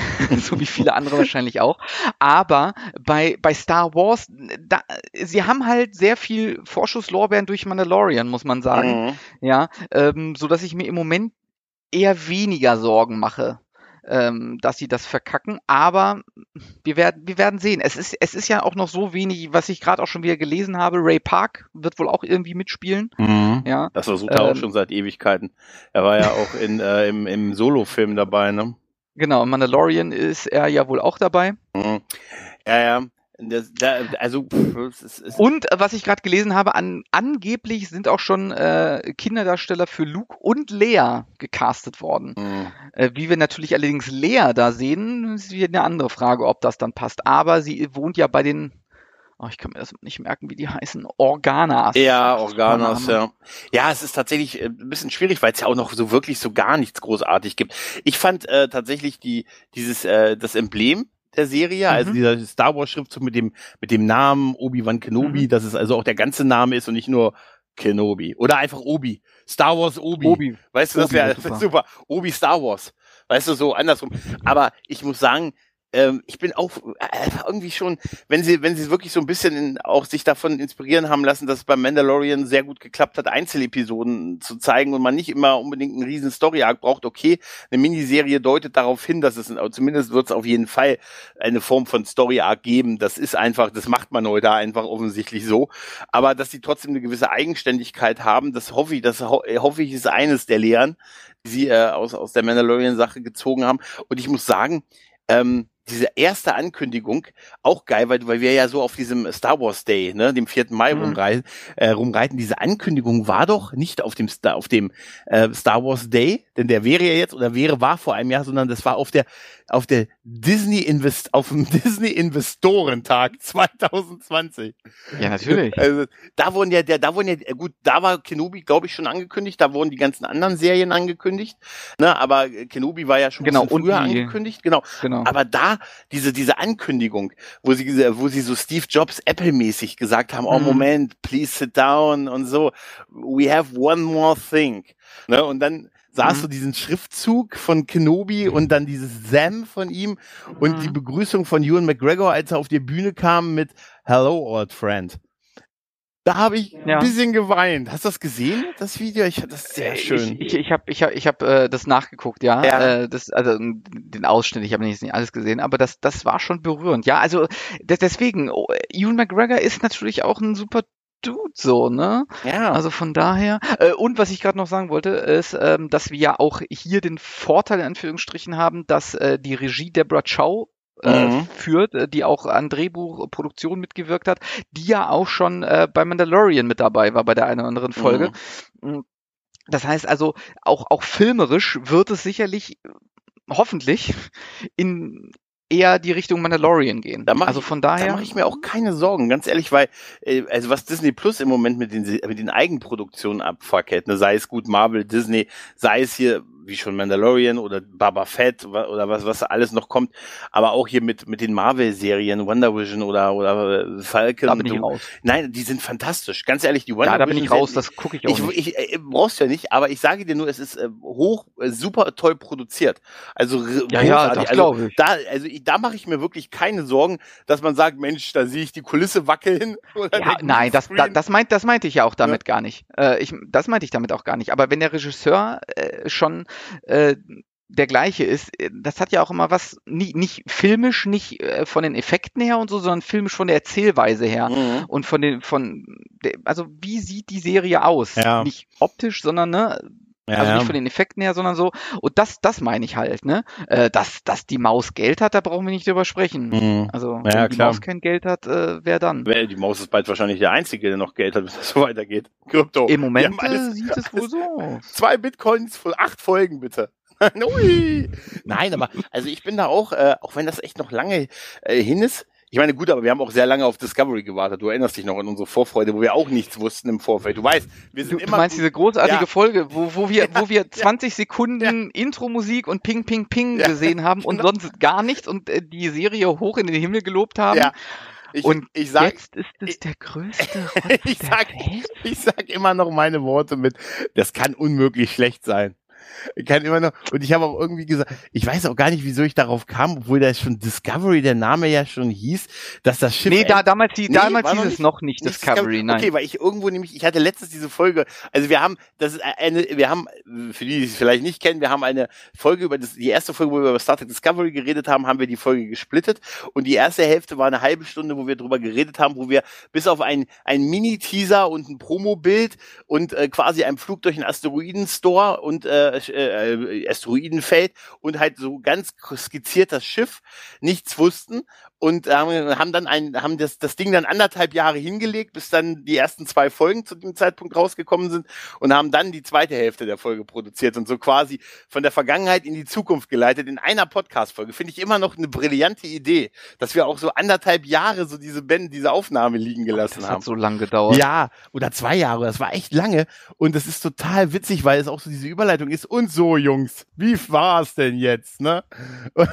so wie viele andere wahrscheinlich auch. Aber bei, bei Star Wars, da, sie haben halt sehr viel Vorschusslorbeeren durch Mandalorian, muss man sagen. Mhm. Ja, ähm, so dass ich mir im Moment eher weniger Sorgen mache, ähm, dass sie das verkacken. Aber wir werden, wir werden sehen. Es ist, es ist ja auch noch so wenig, was ich gerade auch schon wieder gelesen habe. Ray Park wird wohl auch irgendwie mitspielen. Mhm. Ja, Das versucht er auch Ähm, schon seit Ewigkeiten. Er war ja auch in, äh, im, im Solo-Film dabei, ne? Genau. Mandalorian ist er ja wohl auch dabei. Mhm. Ja, ja. Das, da, also, pff, es ist, es Und äh, was ich gerade gelesen habe, an, angeblich sind auch schon äh, Kinderdarsteller für Luke und Lea gecastet worden. Mhm. Äh, wie wir natürlich allerdings Lea da sehen, ist wieder eine andere Frage, ob das dann passt. Aber sie wohnt ja bei den, oh, ich kann mir das nicht merken, wie die heißen, Organas. Ja, Das Vorname. ja. Ja, es ist tatsächlich äh, ein bisschen schwierig, weil es ja auch noch so wirklich so gar nichts großartig gibt. Ich fand äh, tatsächlich die dieses äh, das Emblem der Serie, also Mhm. dieser Star Wars Schriftzug mit dem mit dem Namen Obi-Wan Kenobi, Mhm. dass es also auch der ganze Name ist und nicht nur Kenobi oder einfach Obi. Star Wars Obi. Obi. Weißt du, das Obi wäre wär wär super. super. Obi Star Wars. Weißt du, so andersrum. Aber ich muss sagen, ähm, ich bin auch äh, irgendwie schon, wenn sie, wenn sie wirklich so ein bisschen in, auch sich davon inspirieren haben lassen, dass es beim Mandalorian sehr gut geklappt hat, Einzelepisoden zu zeigen und man nicht immer unbedingt einen riesen Story-Arc braucht. Okay, eine Miniserie deutet darauf hin, dass es, zumindest wird es auf jeden Fall eine Form von Story-Arc geben. Das ist einfach, das macht man heute einfach offensichtlich so. Aber dass sie trotzdem eine gewisse Eigenständigkeit haben, das hoffe ich, das ho hoffe ich ist eines der Lehren, die sie äh, aus, aus der Mandalorian-Sache gezogen haben. Und ich muss sagen, ähm, diese erste Ankündigung auch geil, weil, weil wir ja so auf diesem Star Wars Day, ne, dem 4. Mai Mhm. rumreiten, äh, rumreiten. Diese Ankündigung war doch nicht auf dem Star, auf dem äh, Star Wars Day, denn der wäre ja jetzt oder wäre war vor einem Jahr, sondern das war auf der auf der Disney Invest auf dem Disney Investorentag 2020. Ja, natürlich. Also, da wurden ja, der, da wurden ja, gut, da war Kenobi, glaube ich, schon angekündigt, da wurden die ganzen anderen Serien angekündigt, ne, aber Kenobi war ja schon Genau, früher die- angekündigt, genau. Genau. Aber da, diese, diese Ankündigung, wo sie, wo sie so Steve Jobs Apple-mäßig gesagt haben, oh Mhm. Moment, please sit down und so, we have one more thing. Ne, und dann sahst Mhm. du diesen Schriftzug von Kenobi und dann dieses Sam von ihm und Mhm. die Begrüßung von Ewan McGregor, als er auf die Bühne kam mit Hello, old friend. Da habe ich Ja. ein bisschen geweint. Hast du das gesehen, das Video? Ich fand das sehr Äh, schön. Ich, ich, habe ich hab, ich hab, äh, das nachgeguckt, ja. Ja. Äh, das, also den Ausschnitt, ich habe nicht, nicht alles gesehen, aber das, das war schon berührend. Ja, also des- deswegen, oh, Ewan McGregor ist natürlich auch ein super Dude, so, ne? ja. Also von daher. Äh, und was ich gerade noch sagen wollte, ist, ähm, dass wir ja auch hier den Vorteil in Anführungsstrichen haben, dass äh, die Regie Deborah Chow äh, Mhm. führt, äh, die auch an Drehbuchproduktion mitgewirkt hat, die ja auch schon äh, bei Mandalorian mit dabei war bei der einen oder anderen Folge. Mm. Das heißt also, auch, auch filmerisch wird es sicherlich, äh, hoffentlich, in eher die Richtung Mandalorian gehen. Da mach also von Da daher. mache ich mir auch keine Sorgen, ganz ehrlich, weil äh, also was Disney Plus im Moment mit den mit den Eigenproduktionen abfackelt, ne, sei es gut Marvel, Disney, sei es hier wie schon Mandalorian oder Baba Fett oder was was alles noch kommt, aber auch hier mit mit den Marvel Serien Wonder Vision oder oder Falcon. da bin ich raus. Nein, die sind fantastisch. Ganz ehrlich, die Wonder Ja, da bin ich raus, das gucke ich auch ich, nicht. ich äh, brauchst ja nicht, aber ich sage dir nur, es ist äh, hoch, äh, super toll produziert. Also Ja, ja, das also, glaube ich. Da, also ich, da mache ich mir wirklich keine Sorgen, dass man sagt, Mensch, da sehe ich die Kulisse wackeln. Ja, nein, das, da, das, meint, das meinte ich ja auch damit gar nicht. Äh, ich, das meinte ich damit auch gar nicht. Aber wenn der Regisseur äh, schon äh, der gleiche ist, äh, das hat ja auch immer was, nicht, nicht filmisch, nicht äh, von den Effekten her und so, sondern filmisch von der Erzählweise her. Mhm. Und von den, von, der, also wie sieht die Serie aus? Ja. Nicht optisch, sondern ne, Ja, also ja. nicht von den Effekten her, sondern so. Und das, das meine ich halt, ne? Äh, dass, dass die Maus Geld hat, da brauchen wir nicht drüber sprechen. Mhm. Also Ja, wenn die klar. Maus kein Geld hat, äh, wer dann? Die Maus ist bald wahrscheinlich der Einzige, der noch Geld hat, wenn das so weitergeht. Krypto. Im Moment alles- äh, sieht es wohl so. Zwei Bitcoins für acht Folgen, bitte. Nein, aber also ich bin da auch, äh, auch wenn das echt noch lange äh, hin ist. Ich meine, gut, aber wir haben auch sehr lange auf Discovery gewartet. Du erinnerst dich noch an unsere Vorfreude, wo wir auch nichts wussten im Vorfeld. Du weißt, wir Du, sind du immer meinst gut- diese großartige Ja. Folge, wo, wo wir, wo wir 20 Sekunden Intro-Musik und Ping, Ping, Ping Ja, gesehen haben und genau. sonst gar nichts und äh, die Serie hoch in den Himmel gelobt haben. Ja. Ich, Und ich sag, Jetzt ist es der größte Rotz ich der sag, Welt. ich sag immer noch meine Worte mit, das kann unmöglich schlecht sein. Ich kann immer noch, und ich habe auch irgendwie gesagt, ich weiß auch gar nicht, wieso ich darauf kam, obwohl da schon Discovery, der Name ja schon hieß, dass das Schiff Nee, da, damals, die, Nee, damals hieß es noch nicht Nicht Discovery, nein. Okay, weil ich irgendwo nämlich, ich hatte letztens diese Folge, also wir haben, das ist eine, wir haben, für die, die es vielleicht nicht kennen, wir haben eine Folge über das, die erste Folge, wo wir über Star Trek Discovery geredet haben, haben wir die Folge gesplittet und die erste Hälfte war eine halbe Stunde, wo wir drüber geredet haben, wo wir bis auf ein, ein Mini-Teaser und ein Promo-Bild und äh, quasi einen Flug durch einen Asteroidenstore und äh, äh, Asteroidenfeld und halt so ganz skizziert das Schiff nichts wussten und haben, haben dann ein, haben das, das Ding dann anderthalb Jahre hingelegt, bis dann die ersten zwei Folgen zu dem Zeitpunkt rausgekommen sind und haben dann die zweite Hälfte der Folge produziert und so quasi von der Vergangenheit in die Zukunft geleitet in einer Podcast-Folge. Finde ich immer noch eine brillante Idee, dass wir auch so anderthalb Jahre so diese Band, diese Aufnahme liegen gelassen Das haben. hat so lang gedauert. Ja, oder zwei Jahre, das war echt lange. Und das ist total witzig, weil es auch so diese Überleitung ist. Und so, Jungs, wie war's denn jetzt, ne?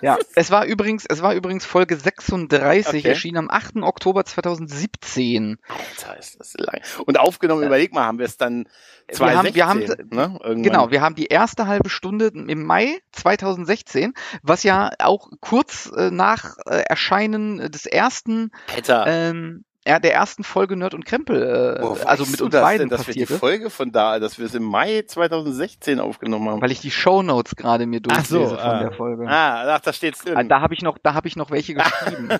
Ja, es war übrigens, es war übrigens Folge 36, Okay. erschien am 8. Oktober 2017. Alter, ist das lang. Und aufgenommen, überleg mal, haben wir es dann Wir haben- 2016, wir haben- ne? Irgendwann. Genau, wir haben die erste halbe Stunde im Mai 2016, was ja auch kurz äh, nach äh, Erscheinen des ersten, ähm, ja, der ersten Folge Nerd und Krempel, äh, woher also mit uns das beiden denn, dass wir die Folge von da, dass wir es im Mai 2016 aufgenommen haben. weil ich die Shownotes gerade mir Ach so, durchlese von ah. der Folge. Ah, ach, da steht's drin. Ah, Da habe ich noch, da habe ich noch welche geschrieben.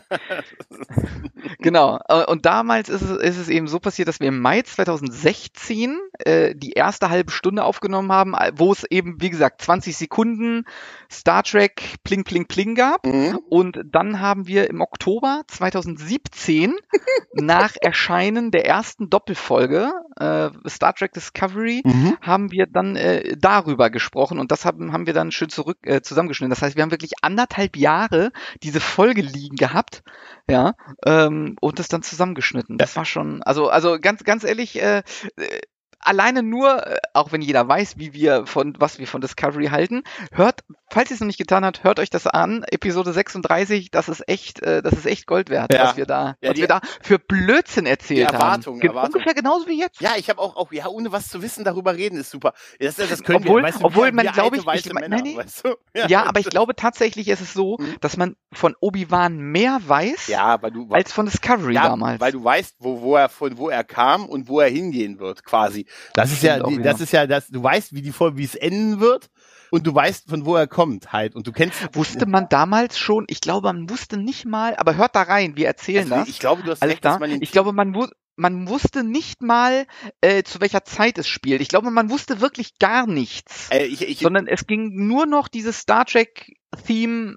Genau. Äh, Und damals ist es, ist es eben so passiert, dass wir im Mai 2016 äh, die erste halbe Stunde aufgenommen haben, äh, wo es eben, wie gesagt, 20 Sekunden Star Trek Pling Pling Pling gab. Mhm. Und dann haben wir im Oktober 2017 nach Erscheinen der ersten Doppelfolge äh, Star Trek Discovery Mhm. haben wir dann äh, darüber gesprochen und das haben, haben wir dann schön zurück äh, zusammengeschnitten. Das heißt, wir haben wirklich anderthalb Jahre diese Folge liegen gehabt, ja, ähm, und das dann zusammengeschnitten. Das war schon, also, also ganz, ganz ehrlich, äh, äh, alleine nur, äh, auch wenn jeder weiß, wie wir von, was wir von Discovery halten, hört, falls ihr es noch nicht getan habt, hört euch das an. Episode 36, das ist echt, äh, das ist echt Gold wert, Ja. was wir da, Ja, was die- wir da für Blödsinn erzählt Erwartung, haben. Ge- Erwartung. Ungefähr genauso wie jetzt. Ja, ich habe auch, auch, ja, ohne was zu wissen, darüber reden ist super. Das, das, können Obwohl- wir, weißt du, obwohl man, wir glaub alte ich, ich Männer, nee, nee. weißt du? Ja, aber ich glaube tatsächlich ist es so, Mhm. dass man von Obi-Wan mehr weiß Ja, du, als von Discovery ja, damals. weil du weißt, wo, wo er von wo er kam und wo er hingehen wird, quasi. Das ist ja, die, das ist ja, das, du weißt, wie die Folge, wie es enden wird und du weißt, von wo er kommt, halt. Und du kennst. Wusste man damals schon, ich glaube, man wusste nicht mal, aber hört da rein, wir erzählen also, das. Ich glaube, du hast Alles recht, dass da. man den Ich glaube, man, wu- man wusste nicht mal, äh, zu welcher Zeit es spielt. Ich glaube, man wusste wirklich gar nichts. äh, ich, ich, sondern es ging nur noch dieses Star Trek-Theme,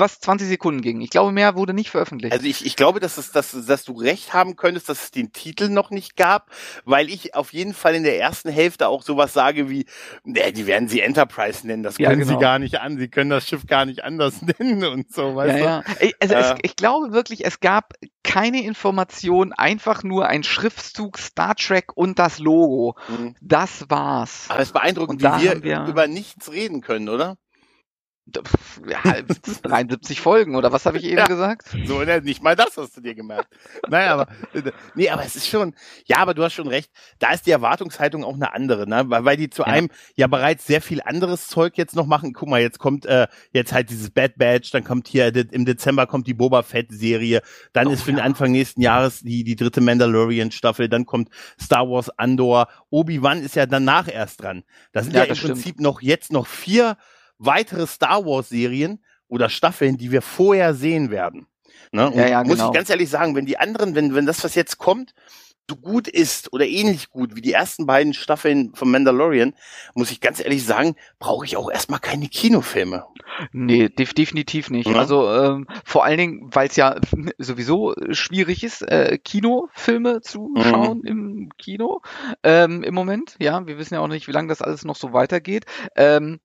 was 20 Sekunden ging. Ich glaube, mehr wurde nicht veröffentlicht. Also ich, ich glaube, dass, es, dass, dass du recht haben könntest, dass es den Titel noch nicht gab, weil ich auf jeden Fall in der ersten Hälfte auch sowas sage wie, ne, die werden sie Enterprise nennen, das Ja, können genau. sie gar nicht an, sie können das Schiff gar nicht anders nennen und so, weißt ja, du? ja. Also es, Äh. ich glaube wirklich, es gab keine Information, einfach nur ein Schriftzug Star Trek und das Logo. Mhm. Das war's. Aber es ist beeindruckend, wie wir, wir- über nichts reden können, oder? Pff, Ja, 73 Folgen oder was habe ich eben Ja. gesagt? So, ne, nicht mal das hast du dir gemerkt. Naja, aber, äh, nee, aber es ist schon, ja, aber du hast schon recht, da ist die Erwartungshaltung auch eine andere, ne, weil, weil die zu Ja. einem ja bereits sehr viel anderes Zeug jetzt noch machen. Guck mal, jetzt kommt, äh, jetzt halt dieses Bad Badge, dann kommt hier, de- im Dezember kommt die Boba Fett Serie, dann Oh, ist für den ja. Anfang nächsten Jahres die, die dritte Mandalorian Staffel, dann kommt Star Wars Andor, Obi-Wan ist ja danach erst dran. Das sind Ja, im stimmt. Prinzip noch jetzt noch vier weitere Star Wars Serien oder Staffeln, die wir vorher sehen werden. Ne? Und Ja, ja, muss genau. ich ganz ehrlich sagen, wenn die anderen, wenn, wenn das, was jetzt kommt, so gut ist oder ähnlich gut wie die ersten beiden Staffeln von Mandalorian, muss ich ganz ehrlich sagen, brauche ich auch erstmal keine Kinofilme. Nee, def definitiv nicht. Ja. Also ähm, vor allen Dingen, weil es ja sowieso schwierig ist, äh, Kinofilme zu Mhm. schauen im Kino ähm, im Moment. Ja, wir wissen ja auch nicht, wie lange das alles noch so weitergeht. Ähm,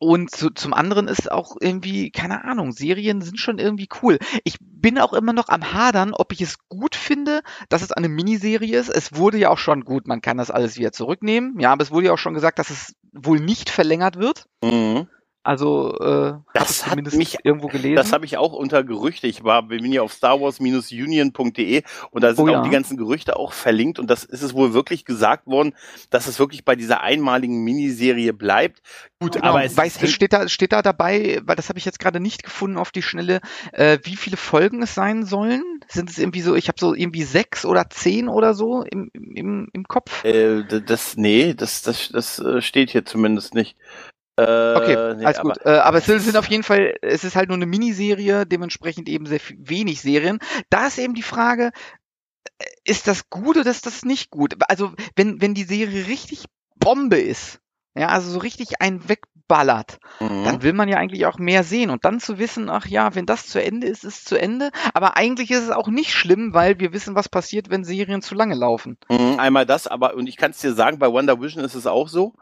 und zu, zum anderen ist auch irgendwie, keine Ahnung, Serien sind schon irgendwie cool. Ich bin auch immer noch am Hadern, ob ich es gut finde, dass es eine Miniserie ist. Es wurde ja auch schon gut, man kann das alles wieder zurücknehmen. Ja, aber es wurde ja auch schon gesagt, dass es wohl nicht verlängert wird. Mhm. Also, äh, Das hab ich hat zumindest mich- irgendwo gelesen. Das habe ich auch unter Gerüchte. Ich war, bin ja auf starwars-union.de und da sind Oh auch ja. die ganzen Gerüchte auch verlinkt und das ist es wohl wirklich gesagt worden, dass es wirklich bei dieser einmaligen Miniserie bleibt. Gut, Genau, aber es weiß, ist, steht da steht da dabei, weil das habe ich jetzt gerade nicht gefunden auf die Schnelle, äh, wie viele Folgen es sein sollen? Sind es irgendwie so, ich habe so irgendwie sechs oder zehn oder so im, im, im Kopf? äh, das, nee, das, das, das äh, steht hier zumindest nicht. Äh, Okay, nee, alles aber- gut. Äh, aber es sind auf jeden Fall, es ist halt nur eine Miniserie, dementsprechend eben sehr wenig Serien. Da ist eben die Frage, äh, ist das gut oder ist das nicht gut? Also, wenn, wenn die Serie richtig Bombe ist, ja, also so richtig einen wegballert, Mhm. dann will man ja eigentlich auch mehr sehen und dann zu wissen, ach ja, wenn das zu Ende ist, ist zu Ende. Aber eigentlich ist es auch nicht schlimm, weil wir wissen, was passiert, wenn Serien zu lange laufen. Mhm, Einmal das, aber und ich kann es dir sagen, bei Wonder Vision ist es auch so,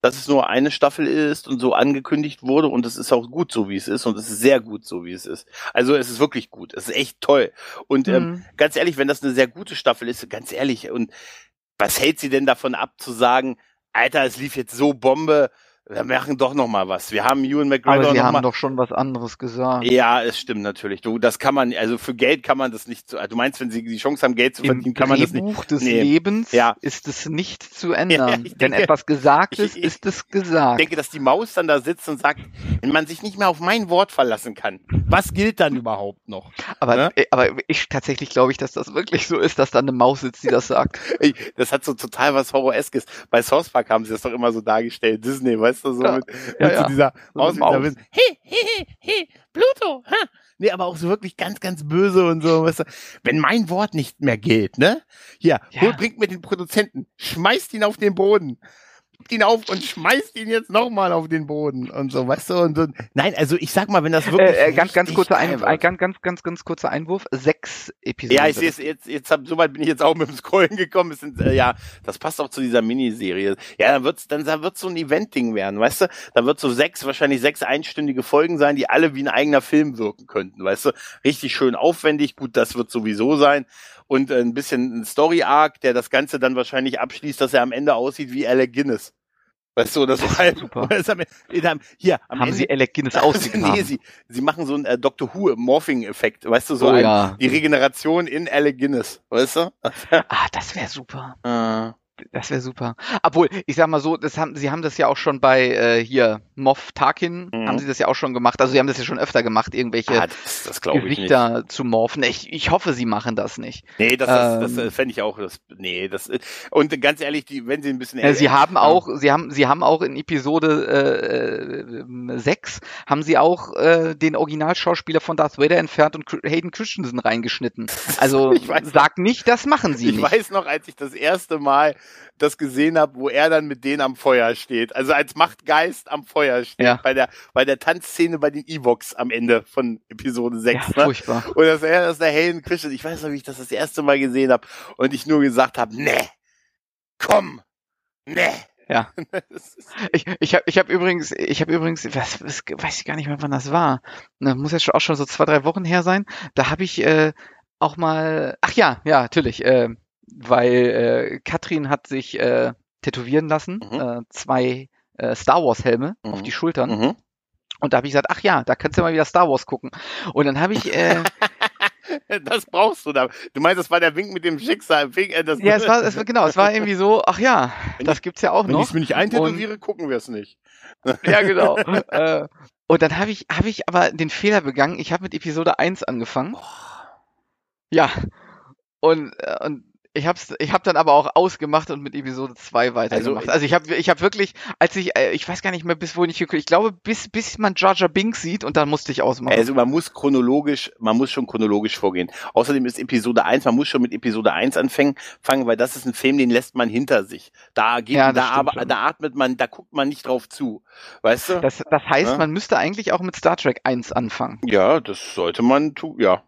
dass es nur eine Staffel ist und so angekündigt wurde und es ist auch gut so, wie es ist und es ist sehr gut so, wie es ist. Also es ist wirklich gut, es ist echt toll. Und ähm, Mhm. ganz ehrlich, wenn das eine sehr gute Staffel ist, ganz ehrlich, und was hält sie denn davon ab zu sagen, Alter, es lief jetzt so Bombe, wir machen doch noch mal was. Wir haben Ewan McGregor Aber sie haben mal doch schon was anderes gesagt. ja, es stimmt natürlich. Du, das kann man, also für Geld kann man das nicht. so- Du meinst, wenn sie die Chance haben, Geld zu verdienen, Im kann man das nicht. Drehbuch des Nee. Lebens Ja. ist es nicht zu ändern. ich Wenn denke- etwas gesagt ich- ist, ich- ist es Ich gesagt. denke, dass die Maus dann da sitzt und sagt, wenn man sich nicht mehr auf mein Wort verlassen kann, was gilt dann überhaupt noch? aber, ne? äh, aber ich tatsächlich glaube ich, dass das wirklich so ist, dass da eine Maus sitzt, die das sagt. Das hat so total was Horroreskes. Bei South Park haben sie das doch immer so dargestellt. Disney, weißt du, so Ja. mit, Ja, mit ja. so dieser So Maus, mit dieser Maus. Hey, hey, hey, Pluto, ha. nee, aber auch so wirklich ganz, ganz böse und so, weißt du, wenn mein Wort nicht mehr gilt, ne? Hier, Ja. hol, bringt mir den Produzenten, schmeißt ihn auf den Boden. Hebt ihn auf und schmeißt ihn jetzt nochmal auf den Boden und so, weißt du, und so. Nein, also ich sag mal, wenn das wirklich. Äh, äh, ganz, ganz kurzer geil ein, ganz, ganz, ganz, ganz kurzer Einwurf. Sechs Episoden. Ja, ich sehe es jetzt, jetzt hab, soweit bin ich jetzt auch mit dem Scrollen gekommen. Es sind, äh, ja, das passt auch zu dieser Miniserie. Ja, dann wird's, dann da wird's so ein Event-Ding werden, weißt du? Da wird so sechs, wahrscheinlich sechs einstündige Folgen sein, die alle wie ein eigener Film wirken könnten, weißt du? Richtig schön aufwendig, gut, das wird sowieso sein. Und ein bisschen ein Story-Arc, der das Ganze dann wahrscheinlich abschließt, dass er am Ende aussieht wie Alec Guinness. Weißt du, das, ist halt, super. am Hier, am Haben Ende, sie Alec Guinness nee, ausgegraben? sie, sie machen so einen äh, Doctor Who Morphing-Effekt, weißt du, so oh ein, ja. die Regeneration in Alec Guinness, weißt du? Ah, das wäre super. Äh, Das wäre super. Obwohl, ich sag mal so, das haben, sie haben das ja auch schon bei äh, hier Moff Tarkin, Mhm. haben sie das ja auch schon gemacht. Also sie haben das ja schon öfter gemacht, irgendwelche ah, das das ich. Gesichter zu morphen. Ich, ich hoffe, sie machen das nicht. Nee, das, das, das Ähm. äh, fände ich auch. Das, nee, das äh, und ganz ehrlich, die, wenn sie ein bisschen Äh, sie haben auch, sie haben, sie haben auch in Episode äh, 6 haben sie auch äh, den Originalschauspieler von Darth Vader entfernt und Hayden Christensen reingeschnitten. Also Ich weiß sag nicht, das machen sie ich nicht. weiß noch, als ich das erste Mal das gesehen habe, wo er dann mit denen am Feuer steht. Also als Machtgeist am Feuer steht. Ja. Bei der, bei der Tanzszene bei den Evox am Ende von Episode 6. ja, ne? furchtbar. Und das, das ist der Hayden Christensen. Ich weiß noch, wie ich das das erste Mal gesehen habe. Und ich nur gesagt habe, nee, komm, nee. Ja. Das Ich, ich habe ich hab übrigens, ich habe übrigens, was, was, weiß ich gar nicht mehr, wann das war. Na, muss jetzt schon- auch schon so zwei, drei Wochen her sein. Da habe ich äh, auch mal, ach ja, ja, natürlich, äh, weil äh, Katrin hat sich äh, tätowieren lassen, Mhm. äh, zwei äh, Star Wars Helme auf Mhm. die Schultern. Mhm. Und da habe ich gesagt, ach ja, da kannst du mal wieder Star Wars gucken. Und dann habe ich, äh, Das brauchst du da. Du meinst, das war der Wink mit dem Schicksal. Wink, äh, das, ja, es war, es war genau, es war irgendwie so, ach ja, Wenn das gibt's ja auch Wenn noch. ich es mir nicht eintätowiere, gucken wir es nicht. Ja, genau. äh, und dann habe ich, habe ich aber den Fehler begangen. Ich habe mit Episode 1 angefangen. Ja. Und, äh, und ich hab's, ich hab dann aber auch ausgemacht und mit Episode 2 weitergemacht. Also, Also, ich habe ich hab wirklich, als ich, äh, ich weiß gar nicht mehr, bis wohin ich geguckt, ich glaube, bis, bis man Jar Jar Binks sieht und dann musste ich ausmachen. Also man muss chronologisch, man muss schon chronologisch vorgehen. Außerdem ist Episode 1, man muss schon mit Episode 1 anfangen, fangen, weil das ist ein Film, den lässt man hinter sich. Da geht, Ja, da, aber, da atmet man, da guckt man nicht drauf zu. Weißt du? das, das heißt, Ja. man müsste eigentlich auch mit Star Trek 1 anfangen. ja, das sollte man tun, ja.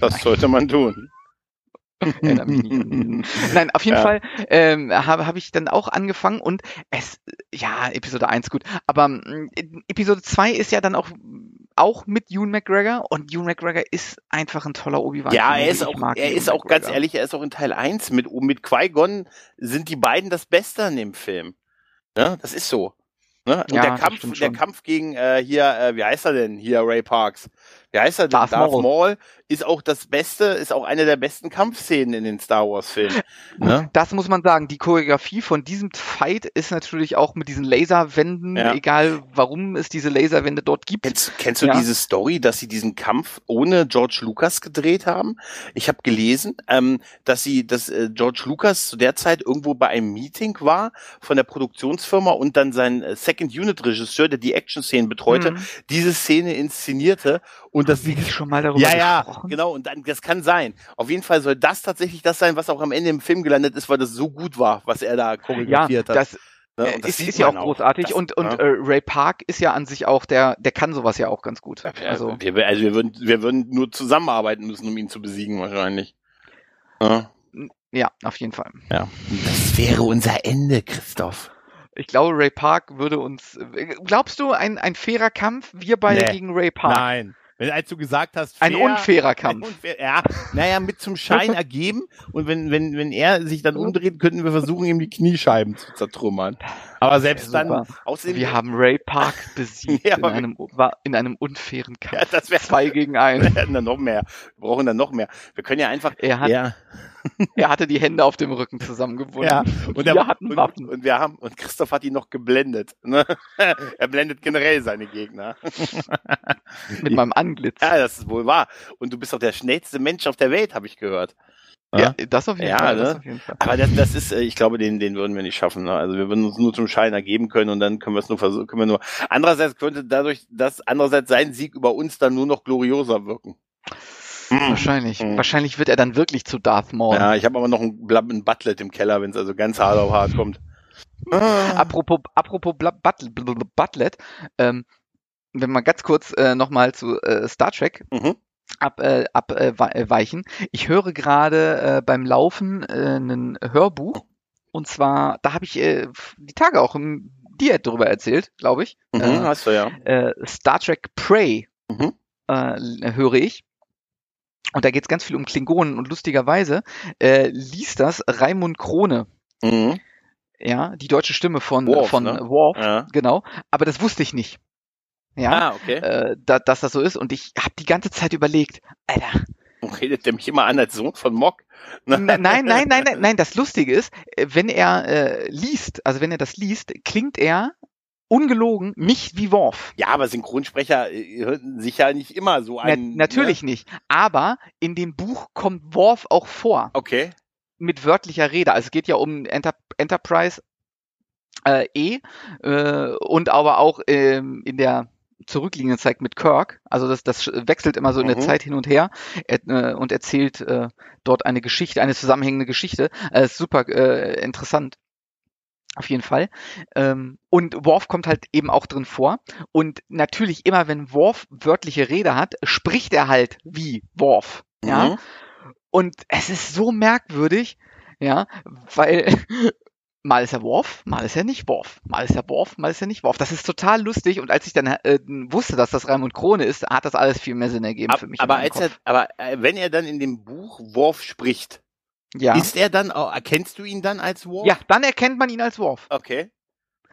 Das sollte man tun. Erinnere mich nicht an diesen. Nein, auf jeden Ja. Fall ähm, habe hab ich dann auch angefangen und es, ja, Episode 1 gut, aber mm, Episode 2 ist ja dann auch, auch mit Ewan McGregor und Ewan McGregor ist einfach ein toller Obi-Wan. Ja, er ist auch, er Ewan ist auch ganz McGregor. ehrlich, er ist auch in Teil 1 mit, mit Qui-Gon sind die beiden das Beste an dem Film. Ne? Das ist so. Ne? Und Ja, der Kampf, der. Kampf gegen äh, hier, äh, wie heißt er denn? Hier Ray Parks. Wie heißt er denn? Darth Maul. Maul ist auch das Beste, ist auch eine der besten Kampfszenen in den Star Wars Filmen. Ne? Das muss man sagen. Die Choreografie von diesem Fight ist natürlich auch mit diesen Laserwänden, Ja. egal warum es diese Laserwände dort gibt. Kennst, kennst du Ja. diese Story, dass sie diesen Kampf ohne George Lucas gedreht haben? Ich habe gelesen, ähm, dass sie, dass äh, George Lucas zu der Zeit irgendwo bei einem Meeting war von der Produktionsfirma und dann sein äh, Second Unit Regisseur, der die Action-Szenen betreute, Hm. diese Szene inszenierte und das Haben wir nicht schon mal darüber ja, ja, gesprochen? genau, und dann, das kann sein. Auf jeden Fall soll das tatsächlich das sein, was auch am Ende im Film gelandet ist, weil das so gut war, was er da Ja, choreografiert hat. das, ne? äh, Und das ist, ist ja auch großartig Das- und, und ja. äh, Ray Park ist ja an sich auch der, der kann sowas ja auch ganz gut. Also, wir, also wir würden, wir würden nur zusammenarbeiten müssen, um ihn zu besiegen, wahrscheinlich. Ja. ja, auf jeden Fall. ja. Das wäre unser Ende, Christoph. Ich glaube, Ray Park würde uns. äh, Glaubst du, ein, ein fairer Kampf, wir beide Nee. gegen Ray Park? Nein. Wenn, als du gesagt hast, Ein fair- unfairer ein Kampf. unfair, ja, naja, mit zum Schein ergeben. Und wenn, wenn, wenn er sich dann umdreht, könnten wir versuchen, ihm die Kniescheiben zu zertrümmern. Aber selbst Ja, dann, außerdem, Wir haben Ray Park besiegt Ja, in, einem, in einem unfairen ja, Kampf. das wäre Zwei gegen einen. Wir hätten dann noch mehr. Wir brauchen dann noch mehr. Wir können ja einfach. Er, hat, ja, er hatte die Hände auf dem Rücken zusammengebunden. ja. Und Und, wir er, hatten und, Waffen. und wir haben und Christoph hat ihn noch geblendet. Ne? er blendet generell seine Gegner. mit meinem Anglitz. Ja, das ist wohl wahr. Und du bist doch der schnellste Mensch auf der Welt, habe ich gehört. Ja, das auf jeden Ja, Fall. ne? Das auf jeden Fall. Aber das, das ist, äh, ich glaube, den, den würden wir nicht schaffen. Ne? Also wir würden uns nur zum Schein ergeben können und dann können wir es nur versuchen, können wir nur. Andererseits könnte dadurch, dass andererseits sein Sieg über uns dann nur noch glorioser wirken. Hm. Wahrscheinlich. Hm. Wahrscheinlich wird er dann wirklich zu Darth Maul. Ja, ich habe aber noch ein, ein Butlet im Keller, wenn es also ganz hart auf hart kommt. Ah. Apropos, apropos Bla- Butl- Bl- Bl- Butlet, ähm, wenn mal ganz kurz äh, nochmal zu äh, Star Trek Mhm. Ab, äh, abweichen. Ich höre gerade äh, beim Laufen äh, ein Hörbuch und zwar, da habe ich äh, die Tage auch im Diät drüber erzählt, glaube ich. Mhm, Äh, hast du ja. äh, Star Trek Prey Mhm. äh, höre ich. Und da geht es ganz viel um Klingonen und lustigerweise äh, liest das Raimund Krone, Mhm. ja, die deutsche Stimme von Worf, von ne? Worf, Ja. genau. Aber das wusste ich nicht. Ja, Ah, okay. äh, da, dass das so ist. Und ich habe die ganze Zeit überlegt, Alter, Redet der mich immer an als Sohn von Mock? Nein, nein, nein, nein, nein. Das Lustige ist, äh, wenn er äh, liest, also wenn er das liest, klingt er ungelogen nicht wie Worf. Ja, aber Synchronsprecher äh, hören sich ja nicht immer so Na, an. natürlich nicht. Aber in dem Buch kommt Worf auch vor Ne? Okay. mit wörtlicher Rede. Also es geht ja um Enter Enterprise äh, E äh, und aber auch ähm, in der zurückliegenden Zeit mit Kirk. Also das, das wechselt immer so in der Mhm. Zeit hin und her er, äh, und erzählt äh, dort eine Geschichte, eine zusammenhängende Geschichte. Äh, ist super äh, interessant. Auf jeden Fall. Ähm, und Worf kommt halt eben auch drin vor. Und natürlich immer, wenn Worf wörtliche Rede hat, spricht er halt wie Worf. Ja. Mhm. Und es ist so merkwürdig, ja, weil mal ist er Worf, mal ist er nicht Worf, mal ist er Worf, mal ist er nicht Worf. Das ist total lustig und als ich dann äh, wusste, dass das Raimund Krone ist, hat das alles viel mehr Sinn ergeben Ab, für mich. aber als er, aber äh, wenn er dann in dem Buch Worf spricht, ja. ist er dann auch, erkennst du ihn dann als Worf? ja, dann erkennt man ihn als Worf. Okay.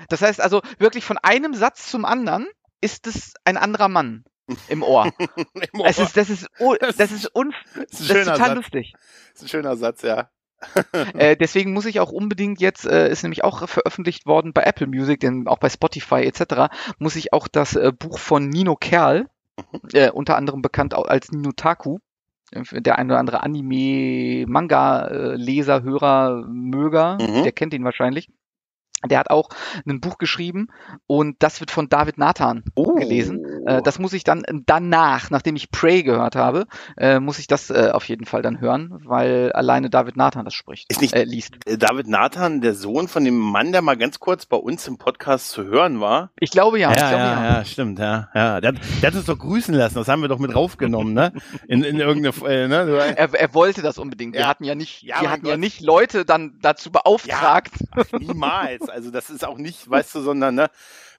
Das heißt also wirklich von einem Satz zum anderen ist es ein anderer Mann im Ohr. Im es Ohr. ist, das ist, Das ist, un, das ist das ist total Satz. lustig. Das ist ein schöner Satz, ja. Äh, deswegen muss ich auch unbedingt jetzt, äh, ist nämlich auch veröffentlicht worden bei Apple Music, denn auch bei Spotify etc., muss ich auch das äh, Buch von Nino Kerl, äh, unter anderem bekannt als Nino Taku, äh, der ein oder andere Anime-Manga-Leser, Hörer, Möger, Mhm. der kennt ihn wahrscheinlich. Der hat auch ein Buch geschrieben und das wird von David Nathan Oh. gelesen. Äh, das muss ich dann danach, nachdem ich Prey gehört habe, äh, muss ich das äh, auf jeden Fall dann hören, weil alleine David Nathan das spricht, Ist nicht- äh, liest. David Nathan, der Sohn von dem Mann, der mal ganz kurz bei uns im Podcast zu hören war. Ich glaube ja. ich ja, glaube, ja, ja. ja, stimmt, ja, ja. Der, hat- der hat uns doch grüßen lassen, das haben wir doch mit raufgenommen, ne? In, in irgendeine, äh, ne? Er, er wollte das unbedingt. Wir Ja. hatten ja nicht, Ja, wir hatten ja Gott. nicht Leute dann dazu beauftragt. Niemals. Also das ist auch nicht, weißt du, sondern, ne?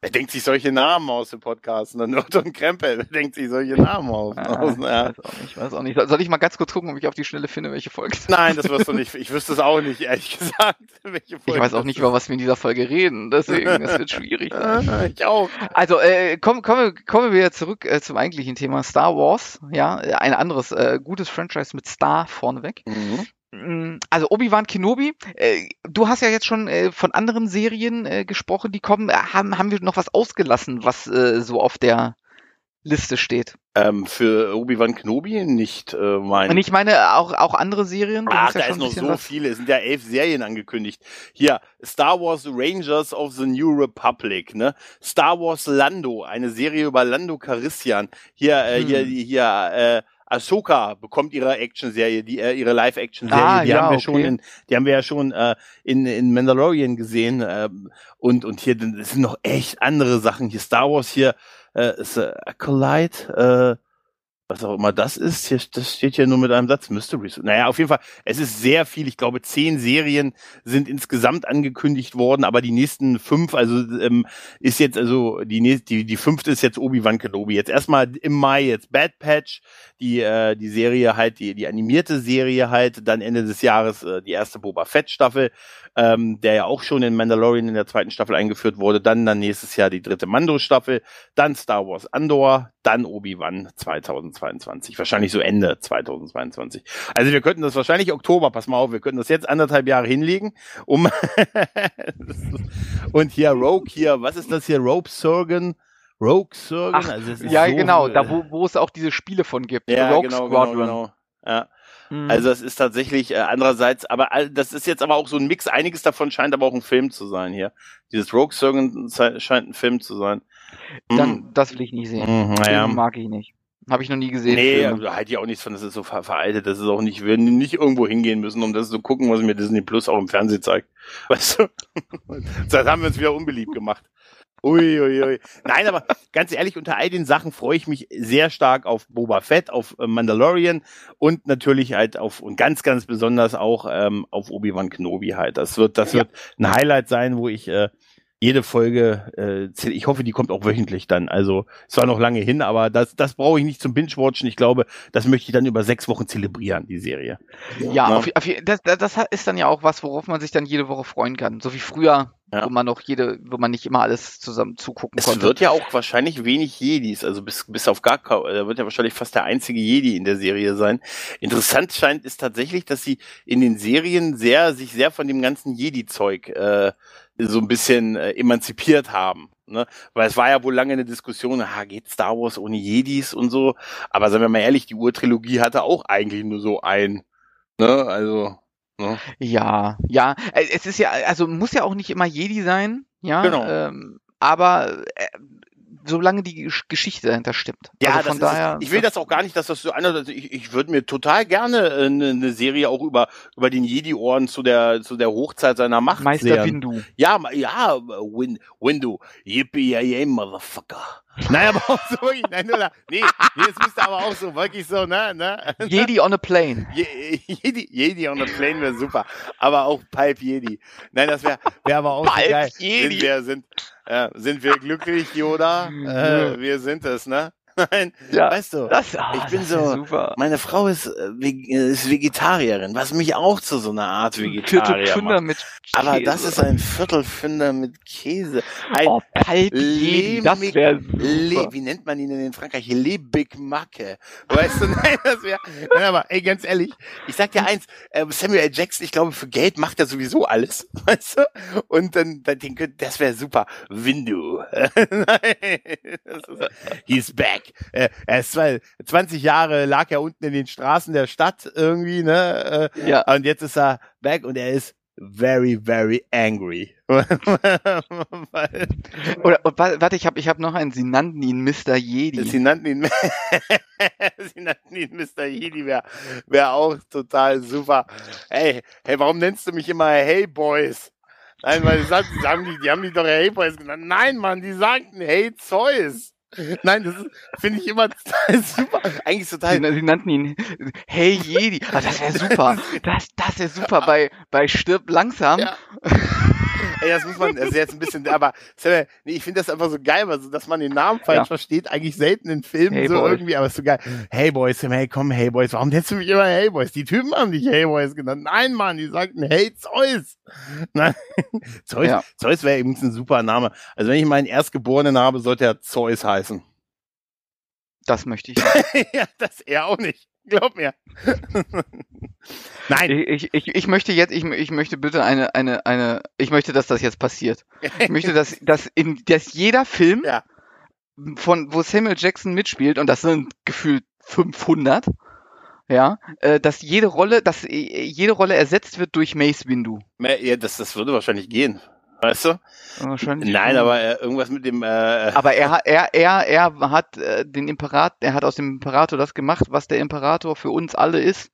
Wer denkt sich solche Namen aus dem Podcast? Ne? Und Krempel, wer denkt sich solche Namen aus? Ah, aus ich ja. weiß auch nicht, ich weiß auch nicht. Soll- ich mal ganz kurz gucken, ob ich auf die Schnelle finde, welche Folge es ist? Nein, das wirst du nicht. Ich wüsste es auch nicht, ehrlich gesagt. Welche Ich Folge weiß auch nicht, über was wir in dieser Folge reden. Deswegen, das wird schwierig. Ah, Ich auch. Also, äh, kommen, kommen, kommen wir zurück äh, zum eigentlichen Thema Star Wars. Ja, ein anderes äh, gutes Franchise mit Star vorneweg. Mhm. Mm, Also Obi-Wan Kenobi, äh, du hast ja jetzt schon äh, von anderen Serien äh, gesprochen, die kommen. Äh, haben, haben wir noch was ausgelassen, was äh, so auf der Liste steht? Ähm, für Obi-Wan Kenobi nicht, äh, mein. Und ich meine auch, auch andere Serien. Du Ach, ja da ist noch so was- viele. Es sind ja elf Serien angekündigt. Hier, Star Wars Rangers of the New Republic, ne? Star Wars Lando, eine Serie über Lando Carissian. Hier, äh, Hm. hier, hier, äh, Ahsoka bekommt ihre Action-Serie, die, äh, ihre Live-Action-Serie, Ah, die ja, haben wir okay. schon in, die haben wir ja schon äh, in, in Mandalorian gesehen. ähm, und, und hier das sind noch echt andere Sachen. Hier Star Wars hier, äh, ist, äh, Acolyte, äh, was auch immer das ist, hier, das steht hier nur mit einem Satz, Mysteries. Naja, auf jeden Fall, es ist sehr viel. Ich glaube, zehn Serien sind insgesamt angekündigt worden, aber die nächsten fünf, also ähm, ist jetzt, also die nächste, die, die fünfte ist jetzt Obi-Wan Kenobi. Jetzt erstmal im Mai jetzt Bad Patch, die, äh, die Serie halt, die, die animierte Serie halt, dann Ende des Jahres äh, die erste Boba Fett Staffel, ähm, der ja auch schon in Mandalorian in der zweiten Staffel eingeführt wurde, dann dann nächstes Jahr die dritte Mando Staffel, dann Star Wars Andor, dann Obi-Wan 2022, wahrscheinlich so Ende 2022. Also wir könnten das wahrscheinlich Oktober, pass mal auf, wir könnten das jetzt anderthalb Jahre hinlegen, um und hier Rogue hier, was ist das hier, Rope Surgeon? Rogue Surgeon? Ach, also Ja, so, genau, da wo, wo es auch diese Spiele von gibt. ja, Rogue genau, Squadron. genau, genau. Ja. Mhm. Also das ist tatsächlich äh, andererseits, aber all- das ist jetzt aber auch so ein Mix. Einiges davon scheint aber auch ein Film zu sein hier. Dieses Rogue Sergeant ze- scheint ein Film zu sein. Dann, das will ich nicht sehen. Mhm, naja. Den mag ich nicht. Habe ich noch nie gesehen. Nee, Filme. da halte ich auch nichts von, das ist so ver veraltet, das ist auch nicht, wir nicht irgendwo hingehen müssen, um das zu gucken, was mir Disney Plus auch im Fernsehen zeigt. Weißt du? Das haben wir uns wieder unbeliebt gemacht. Ui, ui, ui. Nein, aber ganz ehrlich, unter all den Sachen freue ich mich sehr stark auf Boba Fett, auf äh, Mandalorian und natürlich halt auf, und ganz, ganz besonders auch ähm, auf Obi-Wan Kenobi halt. Das wird, das Ja. wird ein Highlight sein, wo ich äh, jede Folge, äh, ich hoffe, die kommt auch wöchentlich dann. Also es war noch lange hin, aber das, das brauche ich nicht zum Binge-Watchen. Ich glaube, das möchte ich dann über sechs Wochen zelebrieren, die Serie. Ja, Ne? auf, auf, das, das das ist dann ja auch was, worauf man sich dann jede Woche freuen kann. So wie früher, Ja. wo man noch jede, wo man nicht immer alles zusammen zugucken Es konnte. wird ja auch wahrscheinlich wenig Jedis, also bis, bis auf gar da wird ja wahrscheinlich fast der einzige Jedi in der Serie sein. Interessant scheint ist tatsächlich, dass sie in den Serien sehr, sich sehr von dem ganzen Jedi-Zeug äh, so ein bisschen äh, emanzipiert haben. Ne? Weil es war ja wohl lange eine Diskussion, ah, geht Star Wars ohne Jedis und so. Aber sagen wir mal ehrlich, die Urtrilogie hatte auch eigentlich nur so ein. Ne? Also, ne? Ja, ja. Äh, Es ist ja, also muss ja auch nicht immer Jedi sein, ja. Genau. Ähm, aber äh, solange die Gesch- Geschichte dahinter stimmt. Ja, also von daher. ist, ich will das auch gar nicht, dass das so einer, also ich, ich würde mir total gerne äh, eine, eine Serie auch über über den Jedi-Orden zu der zu der Hochzeit seiner Macht Meister. Windu. Ja, ja, Win, Windu, yippie yay, motherfucker. Nein, aber auch so wirklich, nein, oder, nee, nee, es müsste aber auch so wirklich so, ne, ne, Jedi on a plane. Je- Jedi, Jedi on the plane wäre super, aber auch Pipe Jedi. Nein, das wäre wär aber auch so Pipe geil. Jedi. Sind wir, sind, äh, sind wir glücklich, Yoda? Äh, wir sind es, ne? Nein, Ja, weißt du, das, ah, ich bin so- super. meine Frau ist, äh, äh, ist Vegetarierin, was mich auch zu so einer Art Vegetarier Viertelpfünder macht. mit Aber Käse. das ist ein Viertelfünder mit Käse. Ein Oh, Palp Jedi, das wäre Le wie nennt man ihn in Frankreich? Le Big Macke. Weißt du, nein, das wäre, nein, aber ey, ganz ehrlich, ich sag dir eins, äh, Samuel L. Jackson, ich glaube, für Geld macht er sowieso alles, weißt du? Und dann, dann das wäre super. Windu. Nein, das ist, he's back. Äh, er ist zwei, 20 Jahre lag er unten in den Straßen der Stadt irgendwie, ne? Äh, Ja. und jetzt ist er back und er ist very, very angry. Oder warte, ich habe ich hab noch einen, sie nannten ihn Mr. Jedi. Sie nannten ihn, sie nannten ihn Mr. Jedi, wäre wär auch total super. Hey, hey, warum nennst du mich immer Hey Boys? Nein, weil die, haben die, die haben die doch Hey Boys genannt. Nein, Mann, die sagten Hey Zeus. Nein, das finde ich immer total super. Eigentlich total. Sie, sie nannten ihn Hey Jedi. Ah, das wäre super. Das, das wäre super bei, bei Stirb langsam. Ja. Ey, das muss man, das ist jetzt ein bisschen, aber Samuel, nee, ich finde das einfach so geil, weil so, dass man den Namen falsch Ja. versteht, eigentlich selten in Filmen Hey so Boys. irgendwie, aber ist so geil. Hey Boys, Sam, hey komm, Hey Boys, warum nennst du mich immer Hey Boys? Die Typen haben dich Hey Boys genannt. Nein, Mann, die sagten Hey Zeus. Nein, Zeus, Ja. Zeus wäre übrigens ein super Name. Also wenn ich meinen Erstgeborenen habe, sollte er Zeus heißen. Das möchte ich. ja, das er auch nicht. Glaub mir. Nein. Ich, ich, ich möchte jetzt, ich, ich möchte bitte eine, eine, eine, ich möchte, dass das jetzt passiert. Ich möchte, dass, dass in, dass jeder Film, Ja. von, wo Samuel Jackson mitspielt, und das sind gefühlt 500, ja, äh, dass jede Rolle, dass äh, jede Rolle ersetzt wird durch Mace Windu. Ja, das, das würde wahrscheinlich gehen. Weißt du? Wahrscheinlich Nein, aber äh, irgendwas mit dem, äh, Aber er, hat- er, er, er hat äh, den Imperator, er hat aus dem Imperator das gemacht, was der Imperator für uns alle ist.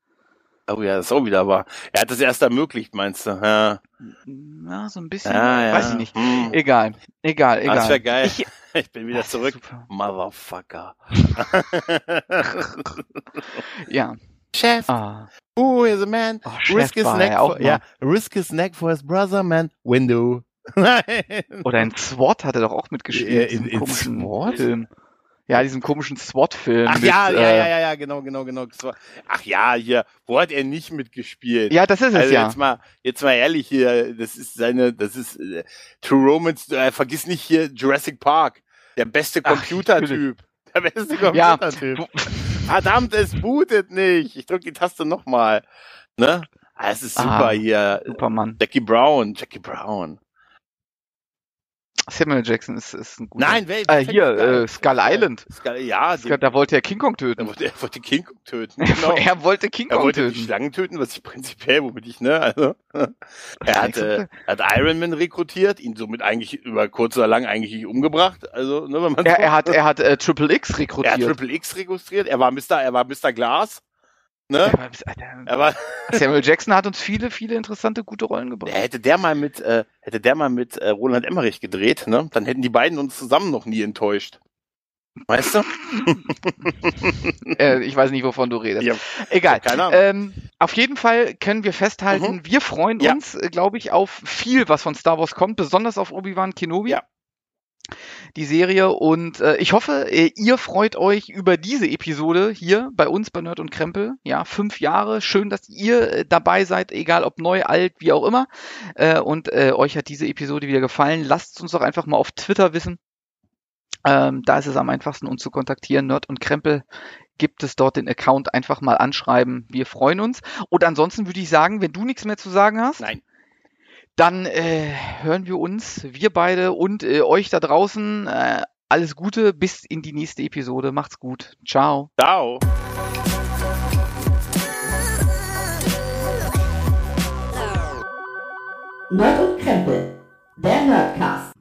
Oh ja, das ist auch wieder wahr. Er hat das erst ermöglicht, meinst du? Ja, Ja, so ein bisschen, ja, ja. weiß ich nicht. Hm. Egal, egal, egal. Das wäre geil. Ich, Ich bin wieder wär zurück. super. Motherfucker. Ja. Chef. Ah. Ooh, here's a man. Oh, Chef risk his war neck er auch for, ja, risk his neck for his brother, man. Window. Nein. Oder in SWAT hat er doch auch mitgespielt. In- diesem in komischen SWAT? Film. Ja, diesen komischen SWAT-Film. Ach mit, ja, ja, äh, ja, ja, ja, genau, genau, genau. Ach ja, hier, wo hat er nicht mitgespielt? Ja, das ist es also ja. jetzt mal, jetzt mal ehrlich hier, das ist seine, das ist äh, True Romance, äh, vergiss nicht hier Jurassic Park. Der beste Computertyp. Der beste Ja, Computertyp. du- Verdammt, es bootet nicht. Ich drück die Taste nochmal. Ne? Ah, es ist super Ah, hier. Supermann. Jackie Brown, Jackie Brown. Samuel Jackson ist, ist ein guter. Nein, wer, Äh, hier, äh, Skull Island. Skull, ja, Skull, da wollte er King Kong töten. er wollte, er wollte King Kong töten. Genau. er wollte King Er Kong wollte die töten. Schlangen töten, was ich prinzipiell, womit ich, ne, also, er hat, äh, hat Iron Man rekrutiert, ihn somit eigentlich über kurz oder lang eigentlich nicht umgebracht, also, ne, wenn man Er, so, er hat, er hat äh, Triple X er hat rekrutiert. Triple X registriert, er war Mr., er war Mr. Glas, ne, Aber, er Samuel Jackson hat uns viele, viele interessante, gute Rollen gebracht. hätte der mal mit, äh, hätte der mal mit äh, Roland Emmerich gedreht, ne, dann hätten die beiden uns zusammen noch nie enttäuscht. Weißt du? Äh, ich weiß nicht, wovon du redest. Ja, Egal. keine Ahnung. Ähm, auf jeden Fall können wir festhalten, wir freuen Ja. uns, äh, glaube ich, auf viel, was von Star Wars kommt, besonders auf Obi-Wan Kenobi. Ja. Die Serie und äh, ich hoffe, äh, ihr freut euch über diese Episode hier bei uns bei Nerd und Krempel. Ja, fünf Jahre. Schön, dass ihr äh, dabei seid, egal ob neu, alt, wie auch immer. Äh, und äh, euch hat diese Episode wieder gefallen. Lasst uns doch einfach mal auf Twitter wissen. Ähm, da ist es am einfachsten, uns zu kontaktieren. Nerd und Krempel gibt es dort den Account einfach mal anschreiben. Wir freuen uns. Und ansonsten würde ich sagen, wenn du nichts mehr zu sagen hast, Nein. Dann äh, hören wir uns, wir beide und äh, euch da draußen. Äh, alles Gute, bis in die nächste Episode. Macht's gut. Ciao. Ciao. Nerd und Krempel, der Nerdcast.